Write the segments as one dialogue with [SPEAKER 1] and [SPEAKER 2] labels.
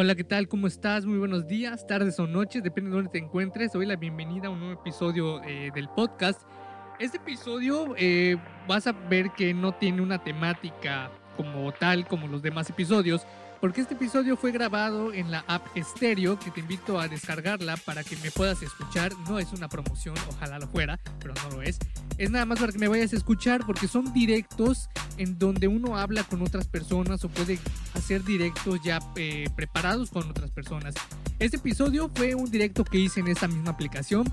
[SPEAKER 1] Hola, ¿qué tal? ¿Cómo estás? Muy buenos días, tardes o noches, depende de dónde te encuentres. Doy la bienvenida a un nuevo episodio eh, del podcast. Este episodio eh, vas a ver que no tiene una temática como tal como los demás episodios, porque este episodio fue grabado en la app Stereo, que te invito a descargarla para que me puedas escuchar. No es una promoción, ojalá lo fuera, pero no lo es. Es nada más para que me vayas a escuchar porque son directos en donde uno habla con otras personas o puede hacer directos ya eh, preparados con otras personas. Este episodio fue un directo que hice en esta misma aplicación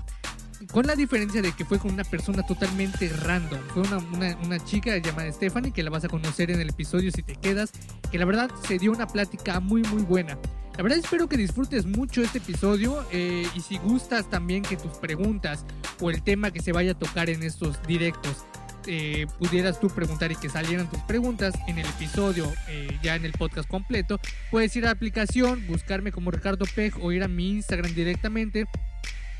[SPEAKER 1] con la diferencia de que fue con una persona totalmente random. Fue una, una, chica llamada Stephanie, que la vas a conocer en el episodio si te quedas, que la verdad se dio una plática muy muy buena. La verdad espero que disfrutes mucho este episodio eh, y si gustas también que tus preguntas o el tema que se vaya a tocar en estos directos eh, pudieras tú preguntar y que salieran tus preguntas en el episodio, eh, ya en el podcast completo, puedes ir a la aplicación, buscarme como Ricardo Pej o ir a mi Instagram directamente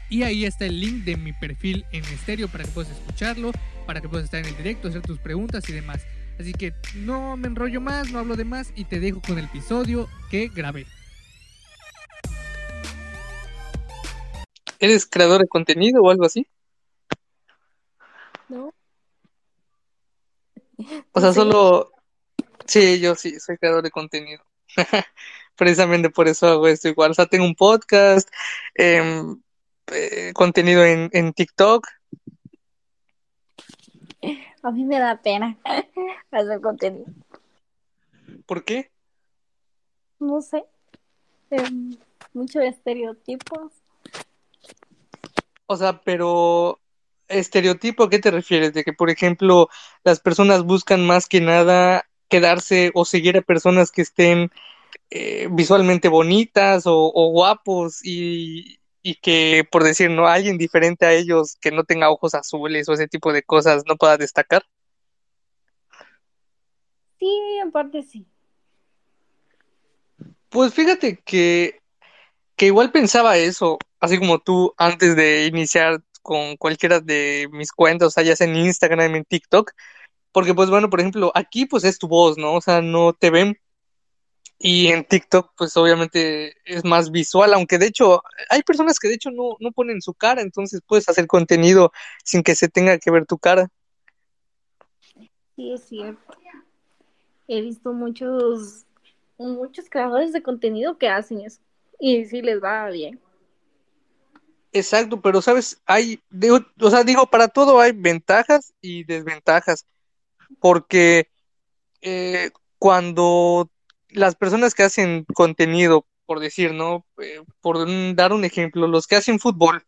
[SPEAKER 1] y ahí está el link de mi perfil en estéreo para que puedas escucharlo, para que puedas estar en el directo, hacer tus preguntas y demás. Así que no me enrollo más, no hablo de más y te dejo con el episodio que grabé.
[SPEAKER 2] ¿Eres creador de contenido o algo así?
[SPEAKER 3] No.
[SPEAKER 2] O sea, solo... Sí, yo sí, soy creador de contenido. Precisamente por eso hago esto igual. O sea, tengo un podcast, eh, eh, contenido en, en TikTok?
[SPEAKER 3] A mí me da pena hacer contenido.
[SPEAKER 2] ¿Por qué?
[SPEAKER 3] No sé. Em, muchos estereotipos.
[SPEAKER 2] O sea, pero estereotipo, ¿a qué te refieres? De que, por ejemplo, las personas buscan más que nada quedarse o seguir a personas que estén eh, visualmente bonitas o, guapos y, y que, por decir, no alguien diferente a ellos que no tenga ojos azules o ese tipo de cosas no pueda destacar?
[SPEAKER 3] Sí, en parte sí.
[SPEAKER 2] Pues fíjate que, que igual pensaba eso, así como tú antes de iniciar con cualquiera de mis cuentas, o sea, ya sea en Instagram, en TikTok, porque pues bueno, por ejemplo, aquí pues es tu voz, ¿no? O sea, no te ven, y en TikTok, pues obviamente es más visual, aunque de hecho hay personas que de hecho no, no ponen su cara, entonces puedes hacer contenido sin que se tenga que ver tu cara.
[SPEAKER 3] Sí, es cierto. He visto muchos, muchos creadores de contenido que hacen eso y sí les va bien.
[SPEAKER 2] Exacto, pero sabes, hay, digo, o sea, digo, para todo hay ventajas y desventajas, porque eh, cuando las personas que hacen contenido, por decir, ¿no? Eh, por dar un ejemplo, los que hacen fútbol,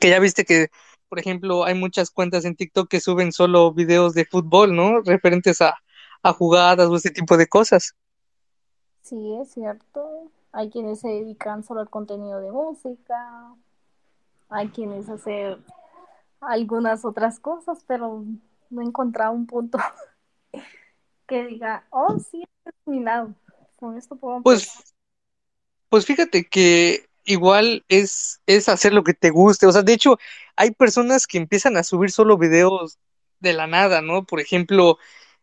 [SPEAKER 2] que ya viste que, por ejemplo, hay muchas cuentas en TikTok que suben solo videos de fútbol, ¿no? Referentes a, a jugadas o ese tipo de cosas.
[SPEAKER 3] Sí, es cierto. Hay quienes se dedican solo al contenido de música, hay quienes hacen algunas otras cosas, pero no he encontrado un punto que diga, oh, sí, terminado. Con esto puedo
[SPEAKER 2] Pues, pues fíjate que igual es, es hacer lo que te guste. O sea, de hecho, hay personas que empiezan a subir solo videos de la nada, ¿no? Por ejemplo,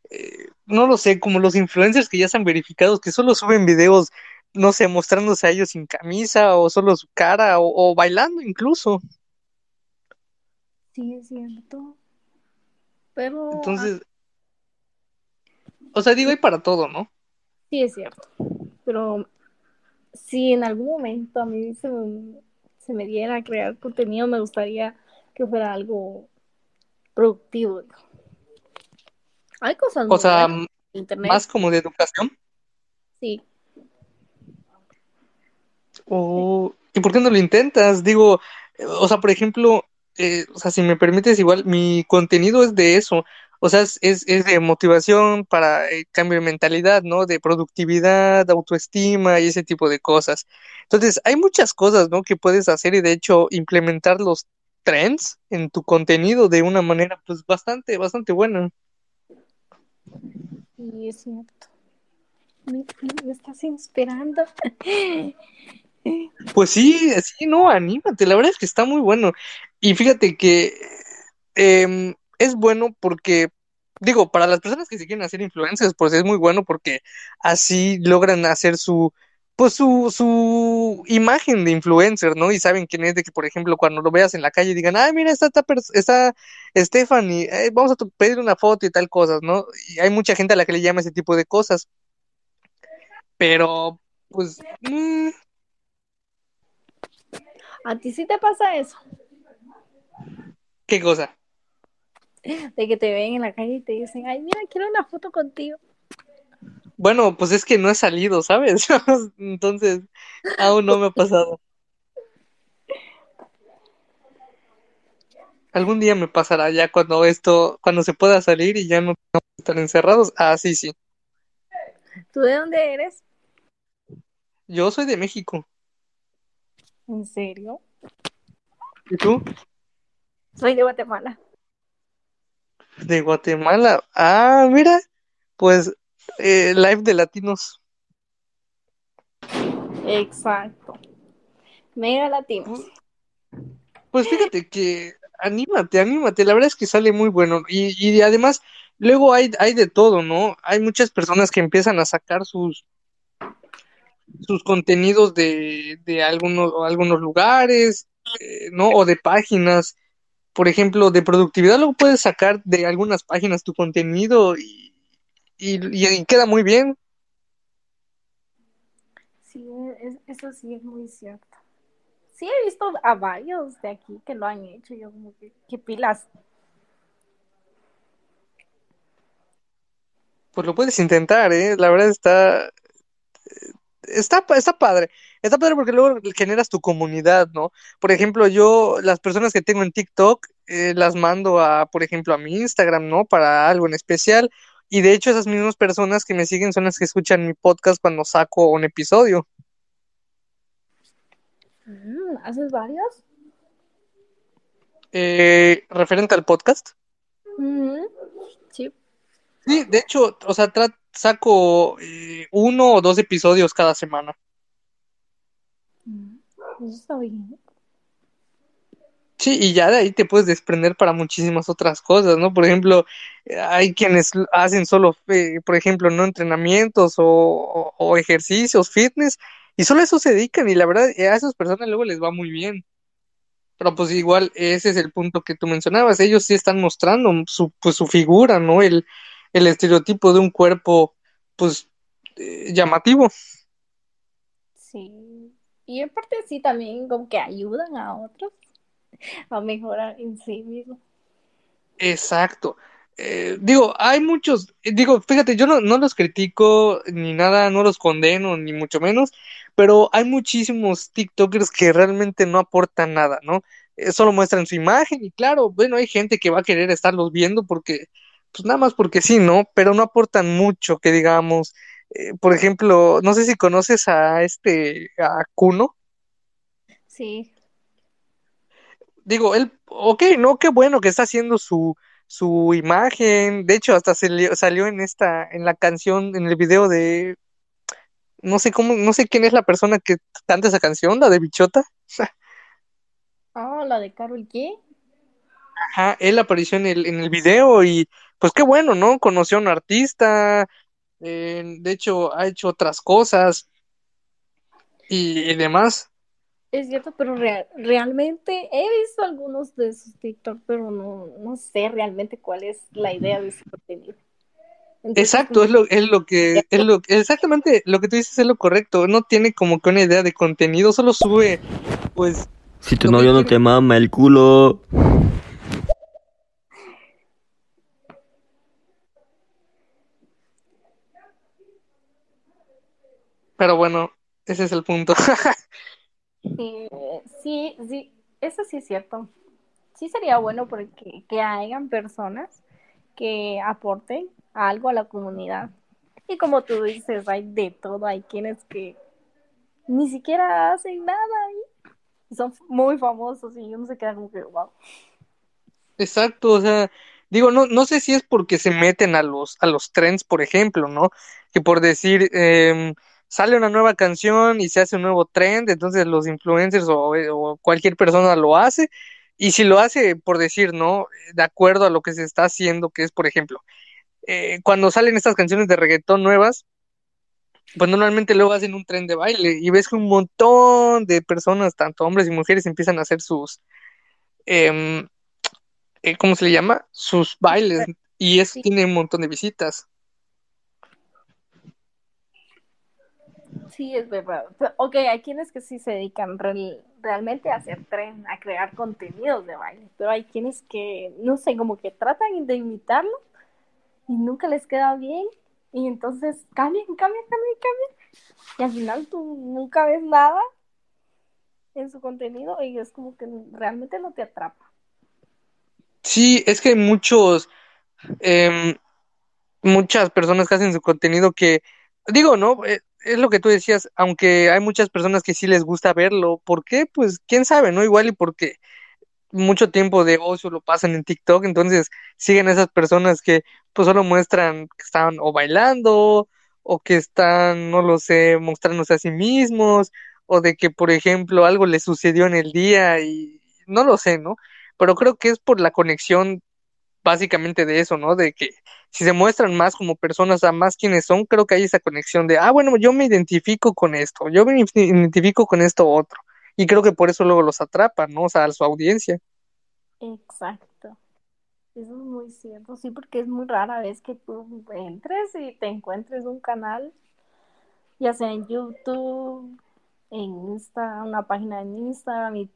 [SPEAKER 2] eh, no lo sé, como los influencers que ya están verificados, que solo suben videos, no sé, mostrándose a ellos sin camisa o solo su cara o, o bailando incluso.
[SPEAKER 3] Sí, es cierto. Pero.
[SPEAKER 2] Entonces, o sea, digo, hay para todo, ¿no?
[SPEAKER 3] Sí, es cierto. Pero si en algún momento a mí se me, se me diera a crear contenido, me gustaría que fuera algo productivo. Hay cosas
[SPEAKER 2] O sea, internet. más como de educación.
[SPEAKER 3] Sí.
[SPEAKER 2] O, ¿Y por qué no lo intentas? Digo, o sea, por ejemplo, eh, o sea, si me permites, igual mi contenido es de eso. O sea, es, es, de motivación para el cambio de mentalidad, ¿no? De productividad, autoestima y ese tipo de cosas. Entonces, hay muchas cosas, ¿no? Que puedes hacer y de hecho implementar los trends en tu contenido de una manera, pues, bastante, bastante buena.
[SPEAKER 3] Sí, es cierto. Me, me estás inspirando.
[SPEAKER 2] Pues sí, sí, no, anímate, la verdad es que está muy bueno. Y fíjate que eh, es bueno porque, digo, para las personas que se quieren hacer influencers, pues es muy bueno porque así logran hacer su pues su, su imagen de influencer, ¿no? Y saben quién es, de que, por ejemplo, cuando lo veas en la calle digan, ay, mira, está, esta, esta Stephanie, eh, vamos a pedir una foto y tal cosas, ¿no? Y hay mucha gente a la que le llama ese tipo de cosas. Pero, pues... Mm.
[SPEAKER 3] ¿A ti sí te pasa eso?
[SPEAKER 2] ¿Qué cosa?
[SPEAKER 3] De que te ven en la calle y te dicen, ay, mira, quiero una foto contigo.
[SPEAKER 2] Bueno, pues es que no he salido, ¿sabes? Entonces, aún no me ha pasado. Algún día me pasará ya cuando esto, cuando se pueda salir y ya no tenemos que estar encerrados. Ah, sí, sí.
[SPEAKER 3] ¿Tú de dónde eres?
[SPEAKER 2] Yo soy de México.
[SPEAKER 3] ¿En serio?
[SPEAKER 2] ¿Y tú?
[SPEAKER 3] Soy de Guatemala.
[SPEAKER 2] De Guatemala. Ah, mira, pues eh, live de latinos.
[SPEAKER 3] Exacto. Mega latinos.
[SPEAKER 2] Pues, pues fíjate que anímate, anímate. La verdad es que sale muy bueno. Y, y además, luego hay, hay de todo, ¿no? Hay muchas personas que empiezan a sacar sus sus contenidos de, de algunos, algunos lugares, eh, ¿no? O de páginas. Por ejemplo, de productividad lo puedes sacar de algunas páginas tu contenido y, y, queda muy bien.
[SPEAKER 3] Sí, eso sí es muy cierto. Sí, he visto a varios de aquí que lo han hecho. Yo como que, ¿qué pilas?
[SPEAKER 2] Pues lo puedes intentar, ¿eh? La verdad está, está, está padre. Está padre porque luego generas tu comunidad, ¿no? Por ejemplo, yo, las personas que tengo en TikTok, eh, las mando a, por ejemplo, a mi Instagram, ¿no? Para algo en especial. Y de hecho esas mismas personas que me siguen son las que escuchan mi podcast cuando saco un episodio.
[SPEAKER 3] Mm, ¿Haces varios?
[SPEAKER 2] Eh, ¿Referente al podcast?
[SPEAKER 3] Mm, sí.
[SPEAKER 2] Sí, de hecho, o sea, saco eh, uno o dos episodios cada semana.
[SPEAKER 3] Mm, eso está bien.
[SPEAKER 2] Sí, y ya de ahí te puedes desprender para muchísimas otras cosas, ¿no? Por ejemplo, hay quienes hacen solo, eh, por ejemplo, no entrenamientos o, ejercicios, fitness, y solo eso se dedican, y la verdad, a esas personas luego les va muy bien. Pero pues igual, ese es el punto que tú mencionabas, ellos sí están mostrando su, pues, su figura, ¿no? El, el estereotipo de un cuerpo, pues, eh, llamativo.
[SPEAKER 3] Y en parte sí también como que ayudan a otros a mejorar en sí mismo.
[SPEAKER 2] Exacto. Eh, digo, hay muchos, eh, digo, fíjate, yo no, no, los critico ni nada, no los condeno, ni mucho menos, pero hay muchísimos TikTokers que realmente no aportan nada, ¿no? Eh, solo muestran su imagen y claro, bueno, hay gente que va a querer estarlos viendo porque, pues nada más porque sí, ¿no? Pero no aportan mucho, que digamos, por ejemplo, no sé si conoces a este, a Kuno.
[SPEAKER 3] Sí
[SPEAKER 2] digo, él, ok, no, qué bueno que está haciendo su, su imagen. De hecho, hasta se salió en esta, en la canción, en el video de, no sé cómo, no sé quién es la persona que canta esa canción, la de Bichota.
[SPEAKER 3] Ah, la de Carol G.
[SPEAKER 2] Ajá, él apareció en el, en el video y pues qué bueno, ¿no? Conoció a un artista, eh, de hecho ha hecho otras cosas y demás.
[SPEAKER 3] Es cierto, pero realmente he visto algunos de sus TikTok, pero no, no sé realmente cuál es la idea de su contenido.
[SPEAKER 2] Exacto, es lo, es lo que, es lo, exactamente lo que tú dices es lo correcto. No tiene como que una idea de contenido, solo sube, pues.
[SPEAKER 4] Si tu novio no te mama el culo.
[SPEAKER 2] Pero bueno, ese es el punto.
[SPEAKER 3] Sí, sí, sí, eso sí es cierto. Sí sería bueno porque que hayan personas que aporten algo a la comunidad. Y como tú dices, hay de todo, hay quienes que ni siquiera hacen nada y son muy famosos y uno se queda como que, wow.
[SPEAKER 2] Exacto, o sea, digo, no, no sé si es porque se meten a los, a los trends, por ejemplo, ¿no? Que por decir, eh, sale una nueva canción y se hace un nuevo trend, entonces los influencers o, cualquier persona lo hace, y si lo hace, por decir, ¿no? De acuerdo a lo que se está haciendo, que es, por ejemplo, eh, cuando salen estas canciones de reggaetón nuevas, pues normalmente luego hacen un tren de baile y ves que un montón de personas, tanto hombres y mujeres, empiezan a hacer sus, em, eh, ¿cómo se le llama? Sus bailes y eso tiene un montón de visitas.
[SPEAKER 3] Sí, es verdad. Ok, hay quienes que sí se dedican realmente a hacer tren, a crear contenidos de baile, pero hay quienes que, no sé, como que tratan de imitarlo y nunca les queda bien y entonces cambian, cambian, cambian, cambian y al final tú nunca ves nada en su contenido y es como que realmente no te atrapa.
[SPEAKER 2] Sí, es que muchos, em, muchas personas que hacen su contenido que, digo, ¿no? Eh, es lo que tú decías, aunque hay muchas personas que sí les gusta verlo, ¿por qué? Pues quién sabe, ¿no? Igual y porque mucho tiempo de ocio lo pasan en TikTok, entonces siguen esas personas que pues solo muestran que están o bailando o que están, no lo sé, mostrándose a sí mismos o de que, por ejemplo, algo les sucedió en el día y no lo sé, ¿no? Pero creo que es por la conexión básicamente de eso, ¿no? De que si se muestran más como personas a más quienes son, creo que hay esa conexión de, ah, bueno, yo me identifico con esto, yo me identifico con esto otro. Y creo que por eso luego los atrapan, ¿no? O sea, a su audiencia.
[SPEAKER 3] Exacto. Eso es muy cierto, sí, porque es muy rara vez que tú entres y te encuentres un canal, ya sea en YouTube, en Insta, una página en Instagram, y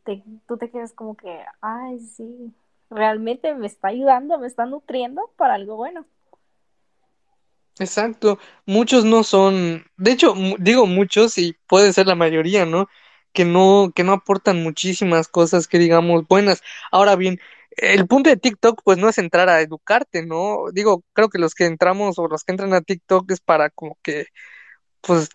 [SPEAKER 3] tú te quedas como que, ay, sí, realmente me está ayudando, me está nutriendo para algo bueno.
[SPEAKER 2] Exacto, muchos no son, de hecho, digo muchos y puede ser la mayoría, ¿no? Que no, que no aportan muchísimas cosas que digamos buenas. Ahora bien, el punto de TikTok pues no es entrar a educarte, ¿no? Digo, creo que los que entramos o los que entran a TikTok es para como que pues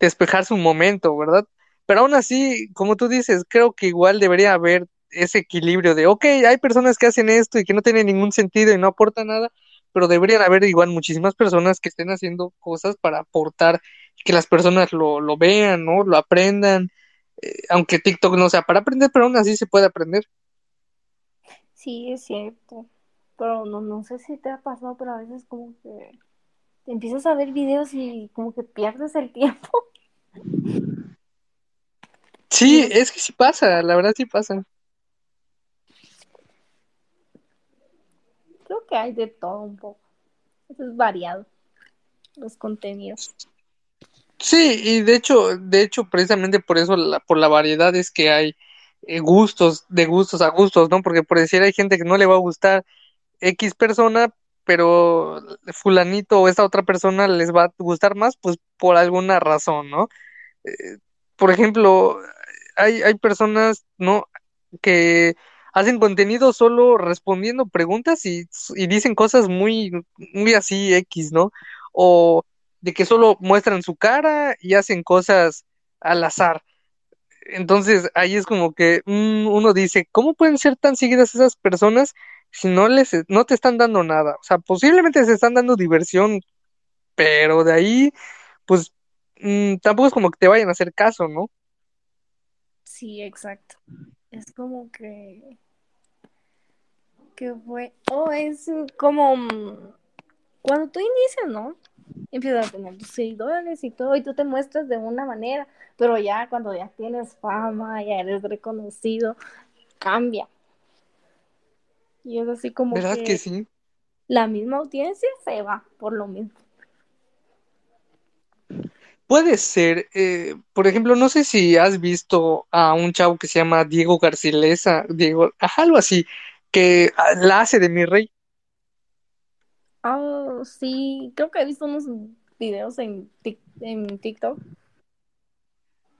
[SPEAKER 2] despejarse un momento, ¿verdad? Pero aún así, como tú dices, creo que igual debería haber ese equilibrio de, ok, hay personas que hacen esto y que no tienen ningún sentido y no aportan nada, pero deberían haber igual muchísimas personas que estén haciendo cosas para aportar, que las personas lo, lo vean, ¿no? Lo aprendan, eh, aunque TikTok no sea para aprender, pero aún así se puede aprender.
[SPEAKER 3] Sí, es cierto, pero no, no sé si te ha pasado, pero a veces como que te empiezas a ver videos y como que pierdes el tiempo.
[SPEAKER 2] Sí, es que sí pasa, la verdad sí pasa.
[SPEAKER 3] Creo que hay de todo un poco. Eso es variado, los contenidos.
[SPEAKER 2] Sí, y de hecho, de hecho, precisamente por eso, la, por la variedad es que hay eh, gustos, de gustos a gustos, ¿no? Porque por decir hay gente que no le va a gustar X persona, pero fulanito o esta otra persona les va a gustar más, pues por alguna razón, ¿no? Eh, por ejemplo, hay, hay personas, ¿no? Que hacen contenido solo respondiendo preguntas y, dicen cosas muy, muy así X, ¿no? O de que solo muestran su cara y hacen cosas al azar. Entonces ahí es como que mm, uno dice, ¿cómo pueden ser tan seguidas esas personas si no les no te están dando nada? O sea, posiblemente se están dando diversión, pero de ahí, pues mm, tampoco es como que te vayan a hacer caso, ¿no?
[SPEAKER 3] Sí, exacto. Es como que que fue, oh, es como mm, cuando tú inicias, ¿no? Empiezas a tener tus seguidores y todo, y tú te muestras de una manera, pero ya cuando ya tienes fama, ya eres reconocido, cambia. Y es así como
[SPEAKER 2] ¿Verdad que, sí?
[SPEAKER 3] La misma audiencia se va por lo mismo.
[SPEAKER 2] Puede ser, eh, por ejemplo, no sé si has visto a un chavo que se llama Diego Garcilesa, Diego, algo así, que la hace de mi rey.
[SPEAKER 3] Oh, sí, creo que he visto unos videos en, en TikTok.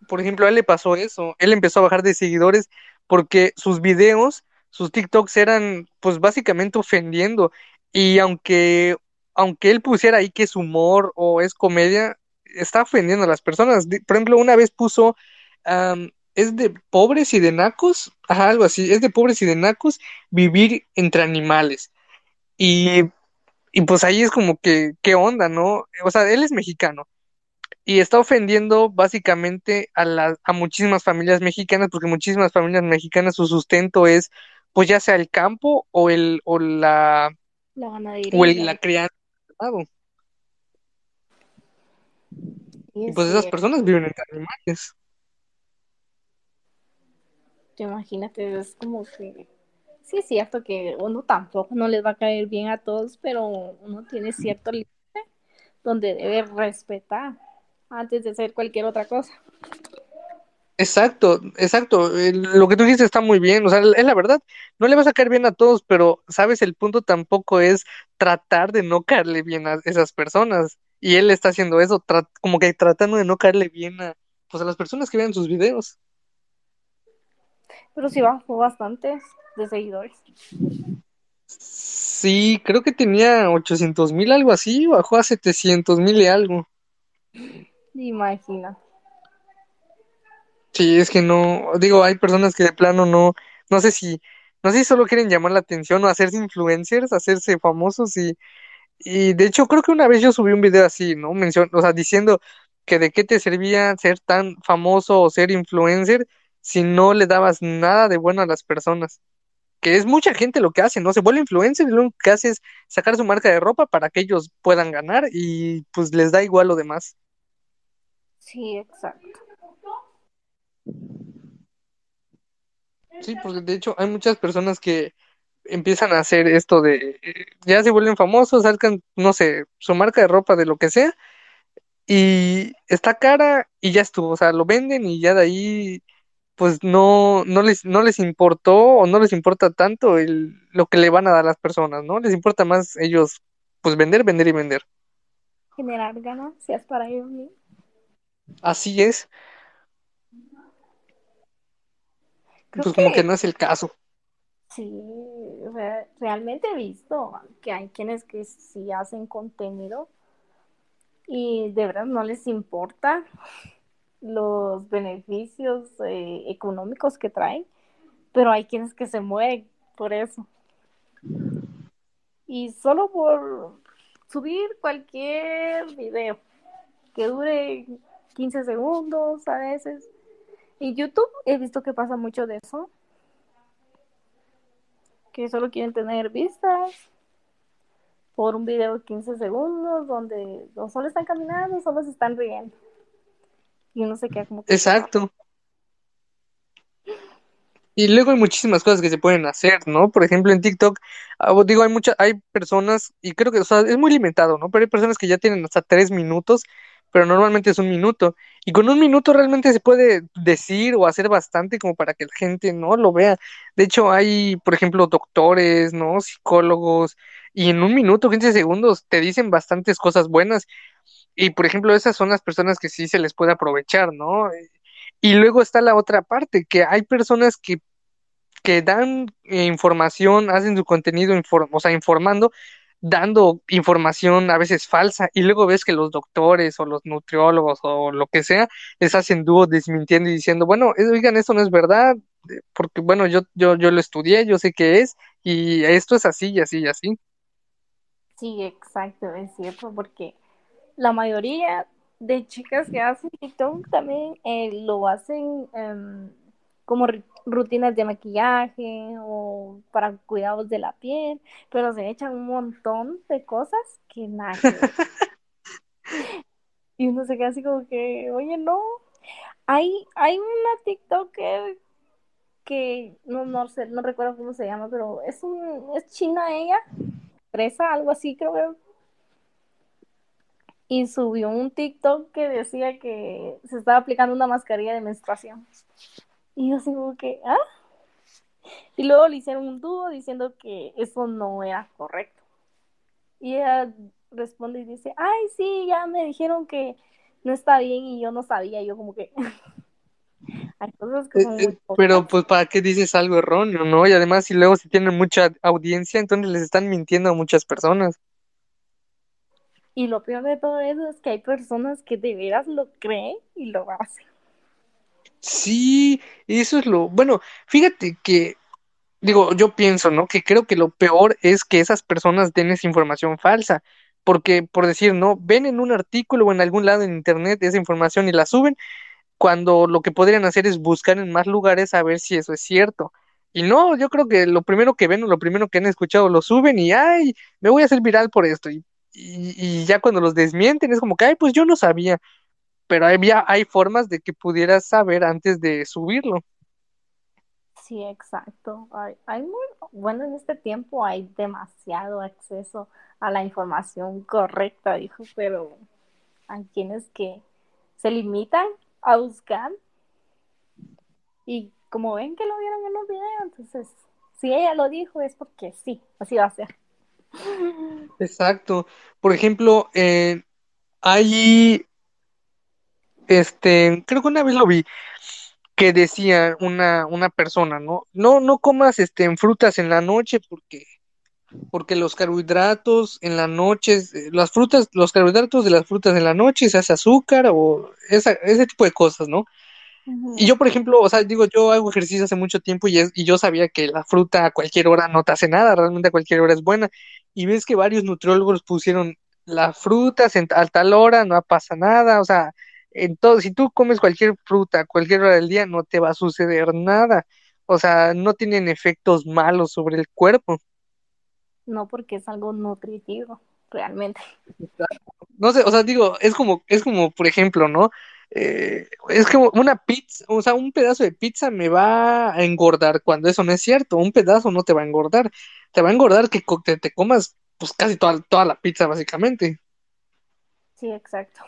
[SPEAKER 2] Por ejemplo, a él le pasó eso, él empezó a bajar de seguidores porque sus videos, sus TikToks eran pues básicamente ofendiendo y aunque aunque él pusiera ahí que es humor o es comedia, está ofendiendo a las personas. Por ejemplo, una vez puso es de pobres y de nacos, ajá, algo así, es de pobres y de nacos vivir entre animales. Y, y pues ahí es como que, ¿qué onda, no? O sea, él es mexicano y está ofendiendo básicamente a, la, a muchísimas familias mexicanas, porque muchísimas familias mexicanas su sustento es, pues ya sea el campo o el o la,
[SPEAKER 3] la
[SPEAKER 2] o el, la crianza. Y pues esas personas viven entre animales.
[SPEAKER 3] Imagínate, es como que sí es cierto que uno tampoco no les va a caer bien a todos, pero uno tiene cierto límite donde debe respetar antes de hacer cualquier otra cosa.
[SPEAKER 2] Exacto, exacto. Lo que tú dices está muy bien, o sea, es la verdad. No le vas a caer bien a todos, pero sabes, el punto tampoco es tratar de no caerle bien a esas personas. Y él está haciendo eso, como que tratando de no caerle bien a, pues, a las personas que vean sus videos.
[SPEAKER 3] Pero sí bajó bastantes de seguidores.
[SPEAKER 2] Sí, creo que tenía 800 mil, algo así, bajó a 700 mil y algo.
[SPEAKER 3] Imagina.
[SPEAKER 2] Sí, es que no, digo, hay personas que de plano no, no sé si, no sé si solo quieren llamar la atención o hacerse influencers, hacerse famosos y, y de hecho creo que una vez yo subí un video así, ¿no? Mención, o sea, diciendo que de qué te servía ser tan famoso o ser influencer si no le dabas nada de bueno a las personas. Que es mucha gente lo que hace, ¿no? Se vuelve influencer y lo que hace es sacar su marca de ropa para que ellos puedan ganar y pues les da igual lo demás.
[SPEAKER 3] Sí, exacto.
[SPEAKER 2] Sí, porque de hecho hay muchas personas que empiezan a hacer esto de, ya se vuelven famosos, sacan, no sé, su marca de ropa, de lo que sea, y está cara y ya estuvo, o sea, lo venden y ya de ahí, pues no, no les, no les importó o no les importa tanto el, lo que le van a dar a las personas, ¿no? Les importa más ellos, pues vender, vender y vender.
[SPEAKER 3] Generar ganancias para ellos
[SPEAKER 2] Así es. pues como que no es el caso.
[SPEAKER 3] Sí, realmente he visto que hay quienes que sí hacen contenido y de verdad no les importa los beneficios eh, económicos que traen, pero hay quienes que se mueren por eso. Y solo por subir cualquier video que dure 15 segundos a veces, y YouTube he visto que pasa mucho de eso. Que solo quieren tener vistas por un video de 15 segundos donde no solo están caminando, solo se están riendo. Y uno se queda como...
[SPEAKER 2] Exacto. Y luego hay muchísimas cosas que se pueden hacer, ¿no? Por ejemplo, en TikTok, ah, digo, hay muchas, hay personas, y creo que, o sea, es muy limitado, ¿no? Pero hay personas que ya tienen hasta tres minutos pero normalmente es un minuto. Y con un minuto realmente se puede decir o hacer bastante como para que la gente no lo vea. De hecho, hay, por ejemplo, doctores, ¿no? Psicólogos, y en un minuto, 15 segundos, te dicen bastantes cosas buenas. Y, por ejemplo, esas son las personas que sí se les puede aprovechar, ¿no? Y luego está la otra parte, que hay personas que, que dan eh, información, hacen su contenido, o sea, informando, dando información a veces falsa y luego ves que los doctores o los nutriólogos o lo que sea les hacen dúo desmintiendo y diciendo, bueno, eh, oigan, esto no es verdad, eh, porque bueno, yo, yo, yo lo estudié, yo sé qué es y esto es así y así y así.
[SPEAKER 3] Sí, exacto, es cierto, porque la mayoría de chicas que hacen TikTok también eh, lo hacen em, como rutinas de maquillaje o para cuidados de la piel, pero se echan un montón de cosas que nada. y uno se queda así como que, oye, no. Hay, hay una TikToker que no, no sé, no recuerdo cómo se llama, pero es un, es china ella, presa, algo así creo Y subió un TikTok que decía que se estaba aplicando una mascarilla de menstruación. Y yo así como que, ¿ah? Y luego le hicieron un dúo diciendo que eso no era correcto. Y ella responde y dice, ay, sí, ya me dijeron que no está bien y yo no sabía. yo como que... Hay cosas que son
[SPEAKER 2] eh, eh, Pero pues para qué dices algo erróneo, ¿no? Y además si luego si tienen mucha audiencia, entonces les están mintiendo a muchas personas.
[SPEAKER 3] Y lo peor de todo eso es que hay personas que de veras lo creen y lo hacen.
[SPEAKER 2] Sí, eso es lo, bueno, fíjate que, digo, yo pienso, ¿no? Que creo que lo peor es que esas personas den esa información falsa, porque, por decir, ¿no? Ven en un artículo o en algún lado en internet esa información y la suben, cuando lo que podrían hacer es buscar en más lugares a ver si eso es cierto. Y no, yo creo que lo primero que ven o lo primero que han escuchado lo suben y, ay, me voy a hacer viral por esto. Y, y, ya cuando los desmienten es como que, ay, pues yo no sabía pero había, hay formas de que pudieras saber antes de subirlo.
[SPEAKER 3] Sí, exacto. Hay, hay muy, bueno, en este tiempo hay demasiado acceso a la información correcta, dijo, pero hay quienes que se limitan a buscar y como ven que lo vieron en los videos, entonces, si ella lo dijo es porque sí, así va a ser.
[SPEAKER 2] Exacto. Por ejemplo, eh, hay, este, creo que una vez lo vi, que decía una, una persona, ¿no? No, no comas este, en frutas en la noche porque, porque los carbohidratos en la noche, eh, las frutas, los carbohidratos de las frutas en la noche se hace azúcar o esa, ese tipo de cosas, ¿no? Y yo, por ejemplo, o sea, digo, yo hago ejercicio hace mucho tiempo y, es, y yo sabía que la fruta a cualquier hora no te hace nada, realmente a cualquier hora es buena. Y ves que varios nutriólogos pusieron la fruta a tal hora, no pasa nada, o sea, en todo, si tú comes cualquier fruta a cualquier hora del día, no te va a suceder nada. O sea, no tienen efectos malos sobre el cuerpo.
[SPEAKER 3] No, porque es algo nutritivo, realmente.
[SPEAKER 2] No sé, o sea, digo, es como, es como, por ejemplo, ¿no? Eh, es como una pizza, o sea, un pedazo de pizza me va a engordar cuando eso no es cierto, un pedazo no te va a engordar, te va a engordar que te, te comas pues casi toda, toda la pizza básicamente.
[SPEAKER 3] Sí, exacto.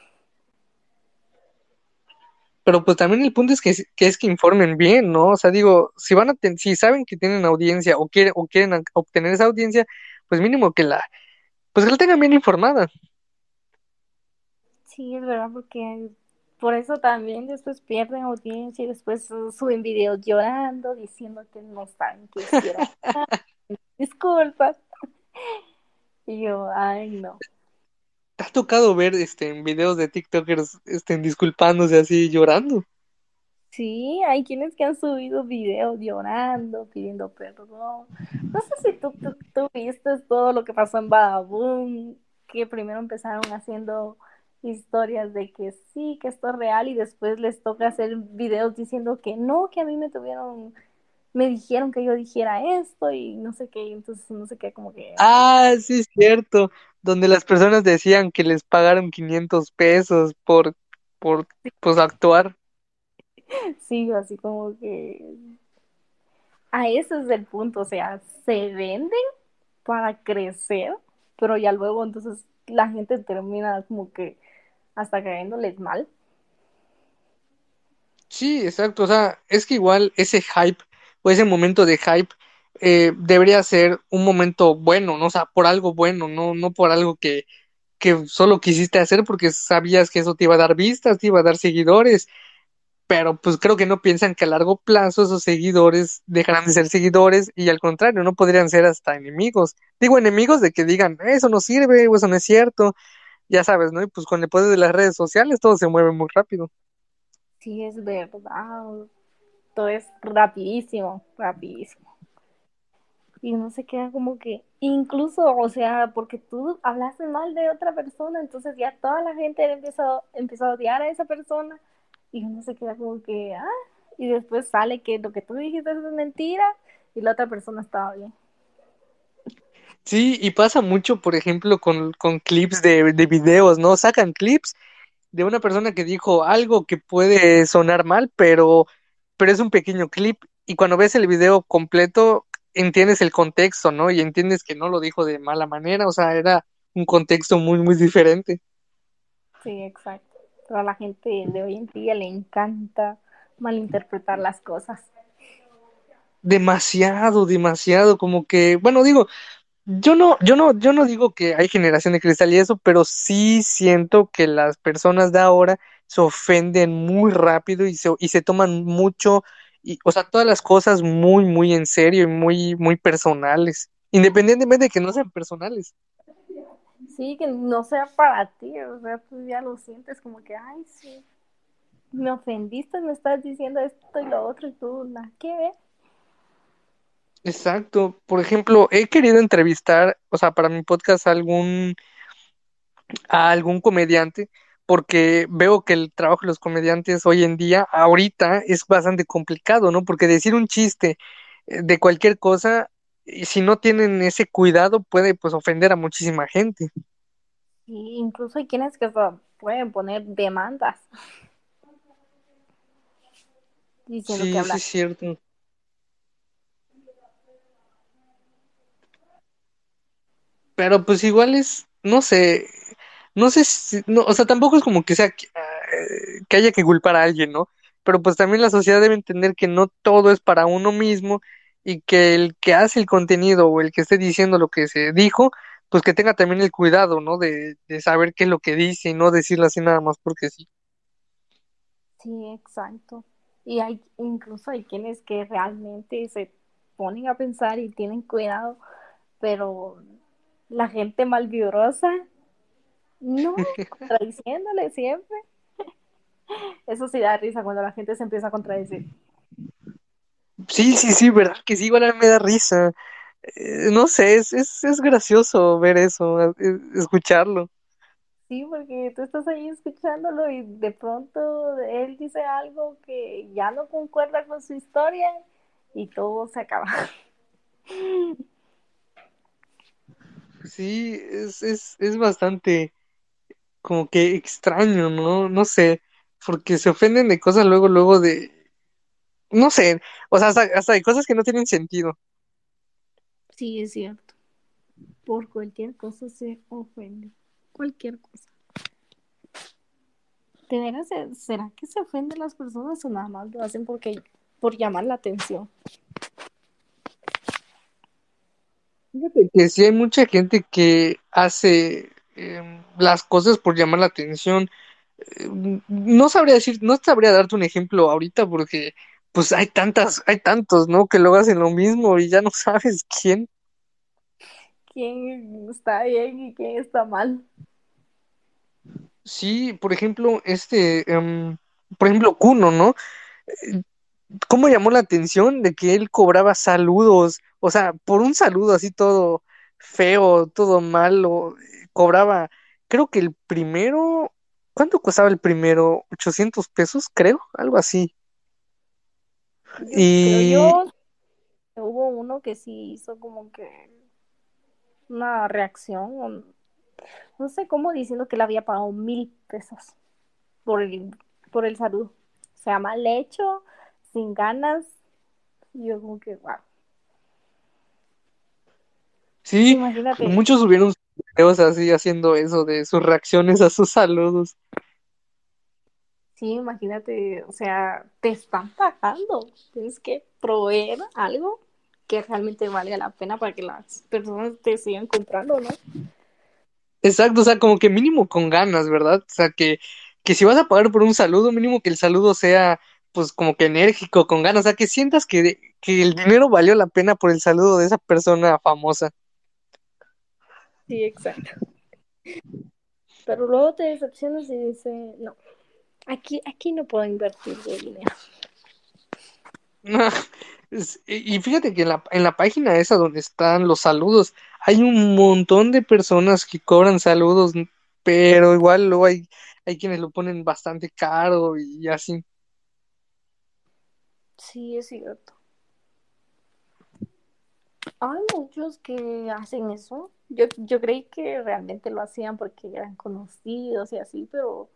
[SPEAKER 2] Pero pues también el punto es que, que es que informen bien, ¿no? O sea, digo, si van a si saben que tienen audiencia o quieren, o quieren obtener esa audiencia, pues mínimo que la, pues que la tengan bien informada.
[SPEAKER 3] Sí, es verdad, porque por eso también después pierden audiencia y después suben videos llorando, diciendo que no saben qué hicieron. Disculpa. Y yo, ay, no.
[SPEAKER 2] ¿Te ha tocado ver este videos de TikTokers estén disculpándose así llorando?
[SPEAKER 3] Sí, hay quienes que han subido videos llorando, pidiendo perdón. No sé si tú, tú, viste todo lo que pasó en Badaboom, que primero empezaron haciendo historias de que sí, que esto es real y después les toca hacer videos diciendo que no, que a mí me tuvieron, me dijeron que yo dijera esto y no sé qué, entonces no sé qué, como que...
[SPEAKER 2] Ah, sí, es cierto, donde las personas decían que les pagaron 500 pesos por, por pues, actuar.
[SPEAKER 3] Sí, así como que... A ese es el punto, o sea, se venden para crecer, pero ya luego entonces la gente termina como que hasta cayéndoles mal.
[SPEAKER 2] Sí, exacto. O sea, es que igual ese hype o ese momento de hype eh, debería ser un momento bueno, ¿no? O sea, por algo bueno, no, no por algo que, que solo quisiste hacer porque sabías que eso te iba a dar vistas, te iba a dar seguidores. Pero pues creo que no piensan que a largo plazo esos seguidores dejarán de ser seguidores y al contrario, no podrían ser hasta enemigos. Digo enemigos de que digan, eso no sirve o eso no es cierto, ya sabes, ¿no? Y pues con el poder de las redes sociales todo se mueve muy rápido.
[SPEAKER 3] Sí, es verdad. Todo es rapidísimo, rapidísimo. Y no se queda como que, incluso, o sea, porque tú hablaste mal de otra persona, entonces ya toda la gente empezó, empezó a odiar a esa persona y uno se queda como que, ah, y después sale que lo que tú dijiste es mentira y la otra persona estaba bien.
[SPEAKER 2] Sí, y pasa mucho, por ejemplo, con, con clips de, de videos, ¿no? Sacan clips de una persona que dijo algo que puede sonar mal, pero, pero es un pequeño clip. Y cuando ves el video completo, entiendes el contexto, ¿no? Y entiendes que no lo dijo de mala manera, o sea, era un contexto muy, muy diferente.
[SPEAKER 3] Sí, exacto. Pero a la gente de hoy en día le encanta malinterpretar las cosas.
[SPEAKER 2] Demasiado, demasiado, como que, bueno, digo, yo no, yo no, yo no digo que hay generación de cristal y eso, pero sí siento que las personas de ahora se ofenden muy rápido y se, y se toman mucho, y, o sea, todas las cosas muy, muy en serio y muy, muy personales, independientemente de que no sean personales.
[SPEAKER 3] Sí, que no sea para ti, o sea, tú ya lo sientes como que, ay, sí, me ofendiste, me estás diciendo esto y lo otro y tú, ¿la qué?
[SPEAKER 2] Exacto. Por ejemplo, he querido entrevistar, o sea, para mi podcast a algún, a algún comediante, porque veo que el trabajo de los comediantes hoy en día, ahorita, es bastante complicado, ¿no? Porque decir un chiste eh, de cualquier cosa, si no tienen ese cuidado, puede pues ofender a muchísima gente.
[SPEAKER 3] Y incluso hay quienes que pueden poner demandas. Diciendo
[SPEAKER 2] sí,
[SPEAKER 3] que hablan.
[SPEAKER 2] sí es cierto. Pero pues igual es, no sé, no sé si, no, o sea, tampoco es como que sea que, eh, que haya que culpar a alguien, ¿no? Pero pues también la sociedad debe entender que no todo es para uno mismo y que el que hace el contenido o el que esté diciendo lo que se dijo, pues que tenga también el cuidado, ¿no? De, de saber qué es lo que dice y no decirlo así nada más porque sí.
[SPEAKER 3] Sí, exacto. Y hay, incluso hay quienes que realmente se ponen a pensar y tienen cuidado, pero la gente malvibrosa, no, contradiciéndole siempre. Eso sí da risa cuando la gente se empieza a contradecir.
[SPEAKER 2] Sí, sí, sí, verdad que sí, igual me da risa. Eh, no sé, es, es, es gracioso ver eso, eh, escucharlo.
[SPEAKER 3] Sí, porque tú estás ahí escuchándolo y de pronto él dice algo que ya no concuerda con su historia y todo se acaba.
[SPEAKER 2] Sí, es, es, es bastante como que extraño, ¿no? No sé, porque se ofenden de cosas luego, luego de, no sé, o sea, hasta, hasta de cosas que no tienen sentido.
[SPEAKER 3] Sí, es cierto. Por cualquier cosa se ofende. Cualquier cosa. ¿De veras se- será que se ofenden las personas o nada más lo hacen porque por llamar la atención?
[SPEAKER 2] Fíjate que sí hay mucha gente que hace em, las cosas por llamar la atención. Em, no sabría decir, no sabría darte un ejemplo ahorita porque pues hay tantas, hay tantos, ¿no? Que luego hacen lo mismo y ya no sabes quién.
[SPEAKER 3] ¿Quién está bien y quién está mal?
[SPEAKER 2] Sí, por ejemplo, este, em, por ejemplo, Kuno, ¿no? ¿Cómo llamó la atención de que él cobraba saludos? O sea, por un saludo así todo feo, todo malo, eh, cobraba, creo que el primero, ¿cuánto costaba el primero? 800 pesos, creo, algo así.
[SPEAKER 3] Creo
[SPEAKER 2] Y
[SPEAKER 3] yo hubo uno que sí hizo como que una reacción, no sé cómo, diciendo que le había pagado mil pesos por el, por el saludo. O sea, mal hecho, sin ganas. Y yo como que, wow.
[SPEAKER 2] sí,
[SPEAKER 3] Imagínate,
[SPEAKER 2] muchos subieron videos así haciendo eso, de sus reacciones a sus saludos.
[SPEAKER 3] sí, imagínate, o sea, te están pagando. Tienes que proveer algo que realmente valga la pena para que las personas te sigan comprando, ¿no?
[SPEAKER 2] Exacto, o sea, como que mínimo con ganas, ¿verdad? O sea, que, que si vas a pagar por un saludo, mínimo que el saludo sea, pues, como que enérgico, con ganas, o sea, que sientas que, que el dinero valió la pena por el saludo de esa persona famosa.
[SPEAKER 3] Sí, exacto. Pero luego te decepcionas y dices, no, aquí, aquí no puedo invertir de dinero.
[SPEAKER 2] Y fíjate que en la, en la página esa donde están los saludos, hay un montón de personas que cobran saludos, pero igual luego hay, hay quienes lo ponen bastante caro y así.
[SPEAKER 3] Sí, es cierto. Hay muchos que hacen eso. Yo, yo creí que realmente lo hacían porque eran conocidos y así, pero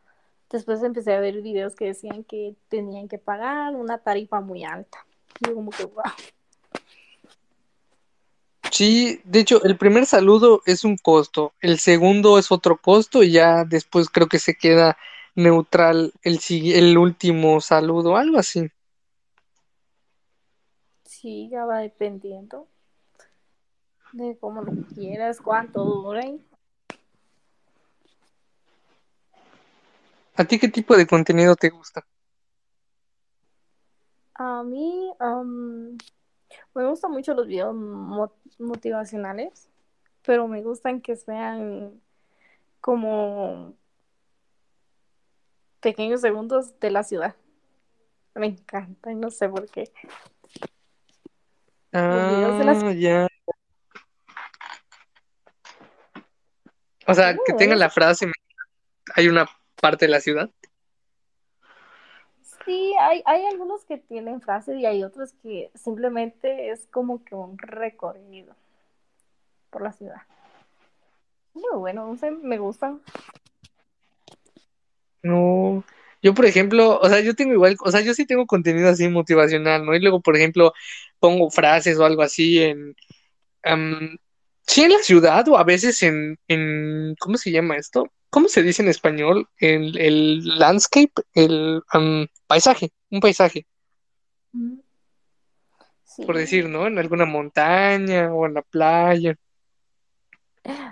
[SPEAKER 3] después empecé a ver videos que decían que tenían que pagar una tarifa muy alta. Yo como que, wow.
[SPEAKER 2] Sí, de hecho, el primer saludo es un costo, el segundo es otro costo y ya después creo que se queda neutral el, el último saludo, algo así.
[SPEAKER 3] Sí, ya va dependiendo de cómo lo quieras, cuánto duren.
[SPEAKER 2] ¿A ti qué tipo de contenido te gusta?
[SPEAKER 3] A mí am, me gustan mucho los videos mo- motivacionales, pero me gustan que sean como pequeños segundos de la ciudad. Me encanta, y no sé por qué. De
[SPEAKER 2] Ah, ya. O sea, que tenga la frase, hay una parte de la ciudad.
[SPEAKER 3] Sí, hay, hay algunos que tienen frases y hay otros que simplemente es como que un recorrido por la ciudad. Muy bueno, no sé, me gusta.
[SPEAKER 2] No, yo por ejemplo, o sea, yo tengo igual, o sea, yo sí tengo contenido así motivacional, ¿no? Y luego, por ejemplo, pongo frases o algo así en, am, sí, en la ciudad o a veces en, en, ¿cómo se llama esto? ¿Cómo se dice en español? El, el landscape, el am, paisaje, un paisaje,
[SPEAKER 3] Mm, Sí,
[SPEAKER 2] por decir, ¿no? En alguna montaña o en la playa.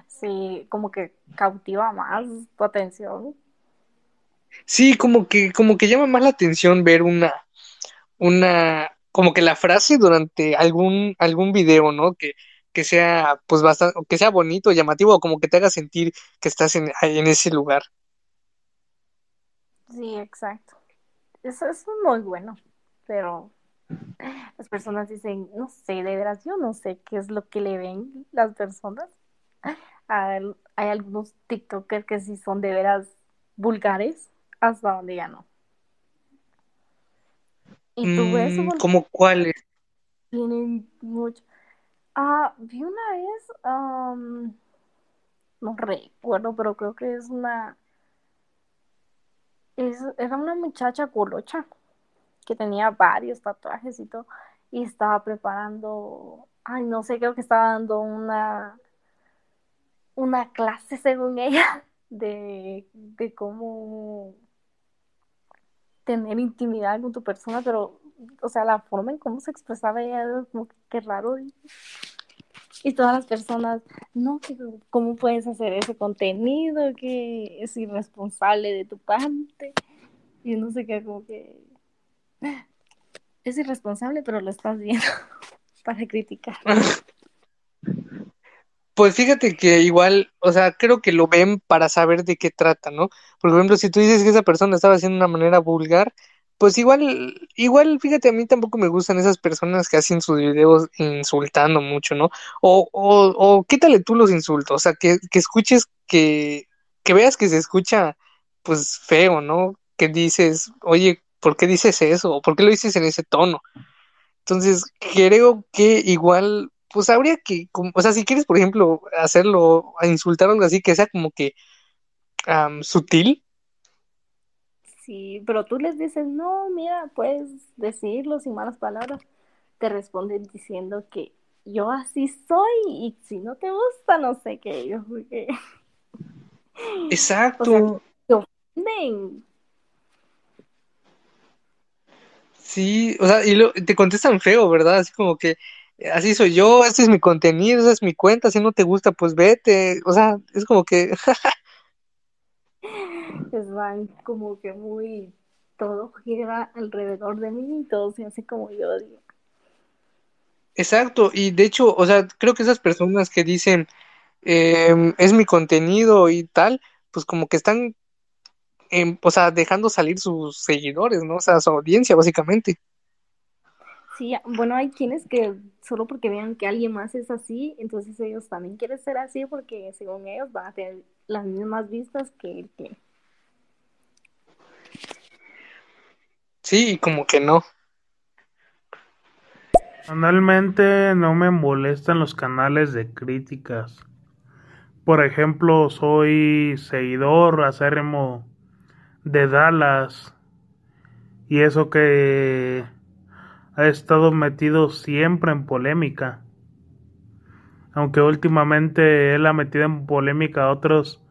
[SPEAKER 3] sí, como que cautiva más tu atención.
[SPEAKER 2] Sí, como que, como que llama más la atención ver una, una, como que la frase durante algún, algún video, ¿no? Que, que sea, pues bastante, que sea bonito, llamativo, o como que te haga sentir que estás en, en ese lugar.
[SPEAKER 3] Sí, exacto. Eso, es muy bueno, pero las personas dicen, no sé, de veras, yo no sé qué es lo que le ven las personas. Al- Hay algunos TikTokers que sí son de veras vulgares, hasta donde ya no. Y tú ves
[SPEAKER 2] Mm, ¿como cuáles?
[SPEAKER 3] tienen mucho. Ah, vi una vez, am, no recuerdo, pero creo que es una, es, era una muchacha colocha que tenía varios tatuajes y todo, y estaba preparando, ay, no sé, creo que estaba dando una, una clase según ella de, de cómo tener intimidad con tu persona, pero, o sea, la forma en cómo se expresaba ella era como que raro. Y, y todas las personas, no, cómo puedes hacer ese contenido, que es irresponsable de tu parte. Y uno se queda como que es irresponsable, pero lo estás viendo para criticar.
[SPEAKER 2] Pues fíjate que igual, o sea, creo que lo ven para saber de qué trata, ¿no? Por ejemplo, si tú dices que esa persona estaba haciendo una manera vulgar, pues igual, igual, fíjate, a mí tampoco me gustan esas personas que hacen sus videos insultando mucho, ¿no? O, o, o quítale tú los insultos, o sea, que, que escuches que, que veas que se escucha, pues, feo, ¿no? Que dices, oye, ¿por qué dices eso? ¿O por qué lo dices en ese tono? Entonces, creo que igual, pues habría que, como- o sea, si quieres, por ejemplo, hacerlo, insultar o algo así, que sea como que sutil.
[SPEAKER 3] Sí, pero tú les dices, no, mira, puedes decirlo sin malas palabras. Te responden diciendo que yo así soy y si no te gusta, no sé qué. Yo, porque,
[SPEAKER 2] Exacto.
[SPEAKER 3] ven,
[SPEAKER 2] Sí, o sea, y lo, te contestan feo, ¿verdad? Así como que, así soy yo, este es mi contenido, esa es mi cuenta, si no te gusta, pues vete. O sea, es como que,
[SPEAKER 3] pues van como que muy, todo gira alrededor de mí y todo se hace como yo digo.
[SPEAKER 2] exacto. Y de hecho, o sea, creo que esas personas que dicen, em, es mi contenido y tal, pues como que están em, o sea, dejando salir sus seguidores, ¿no? O sea, su audiencia, básicamente.
[SPEAKER 3] Sí, bueno, hay quienes que solo porque vean que alguien más es así, entonces ellos también quieren ser así porque según ellos van a tener las mismas vistas que él tiene.
[SPEAKER 2] Sí, como que no.
[SPEAKER 5] Personalmente no me molestan los canales de críticas. Por ejemplo, soy seguidor acérrimo de Dallas y eso que ha estado metido siempre en polémica. Aunque últimamente él ha metido en polémica a otros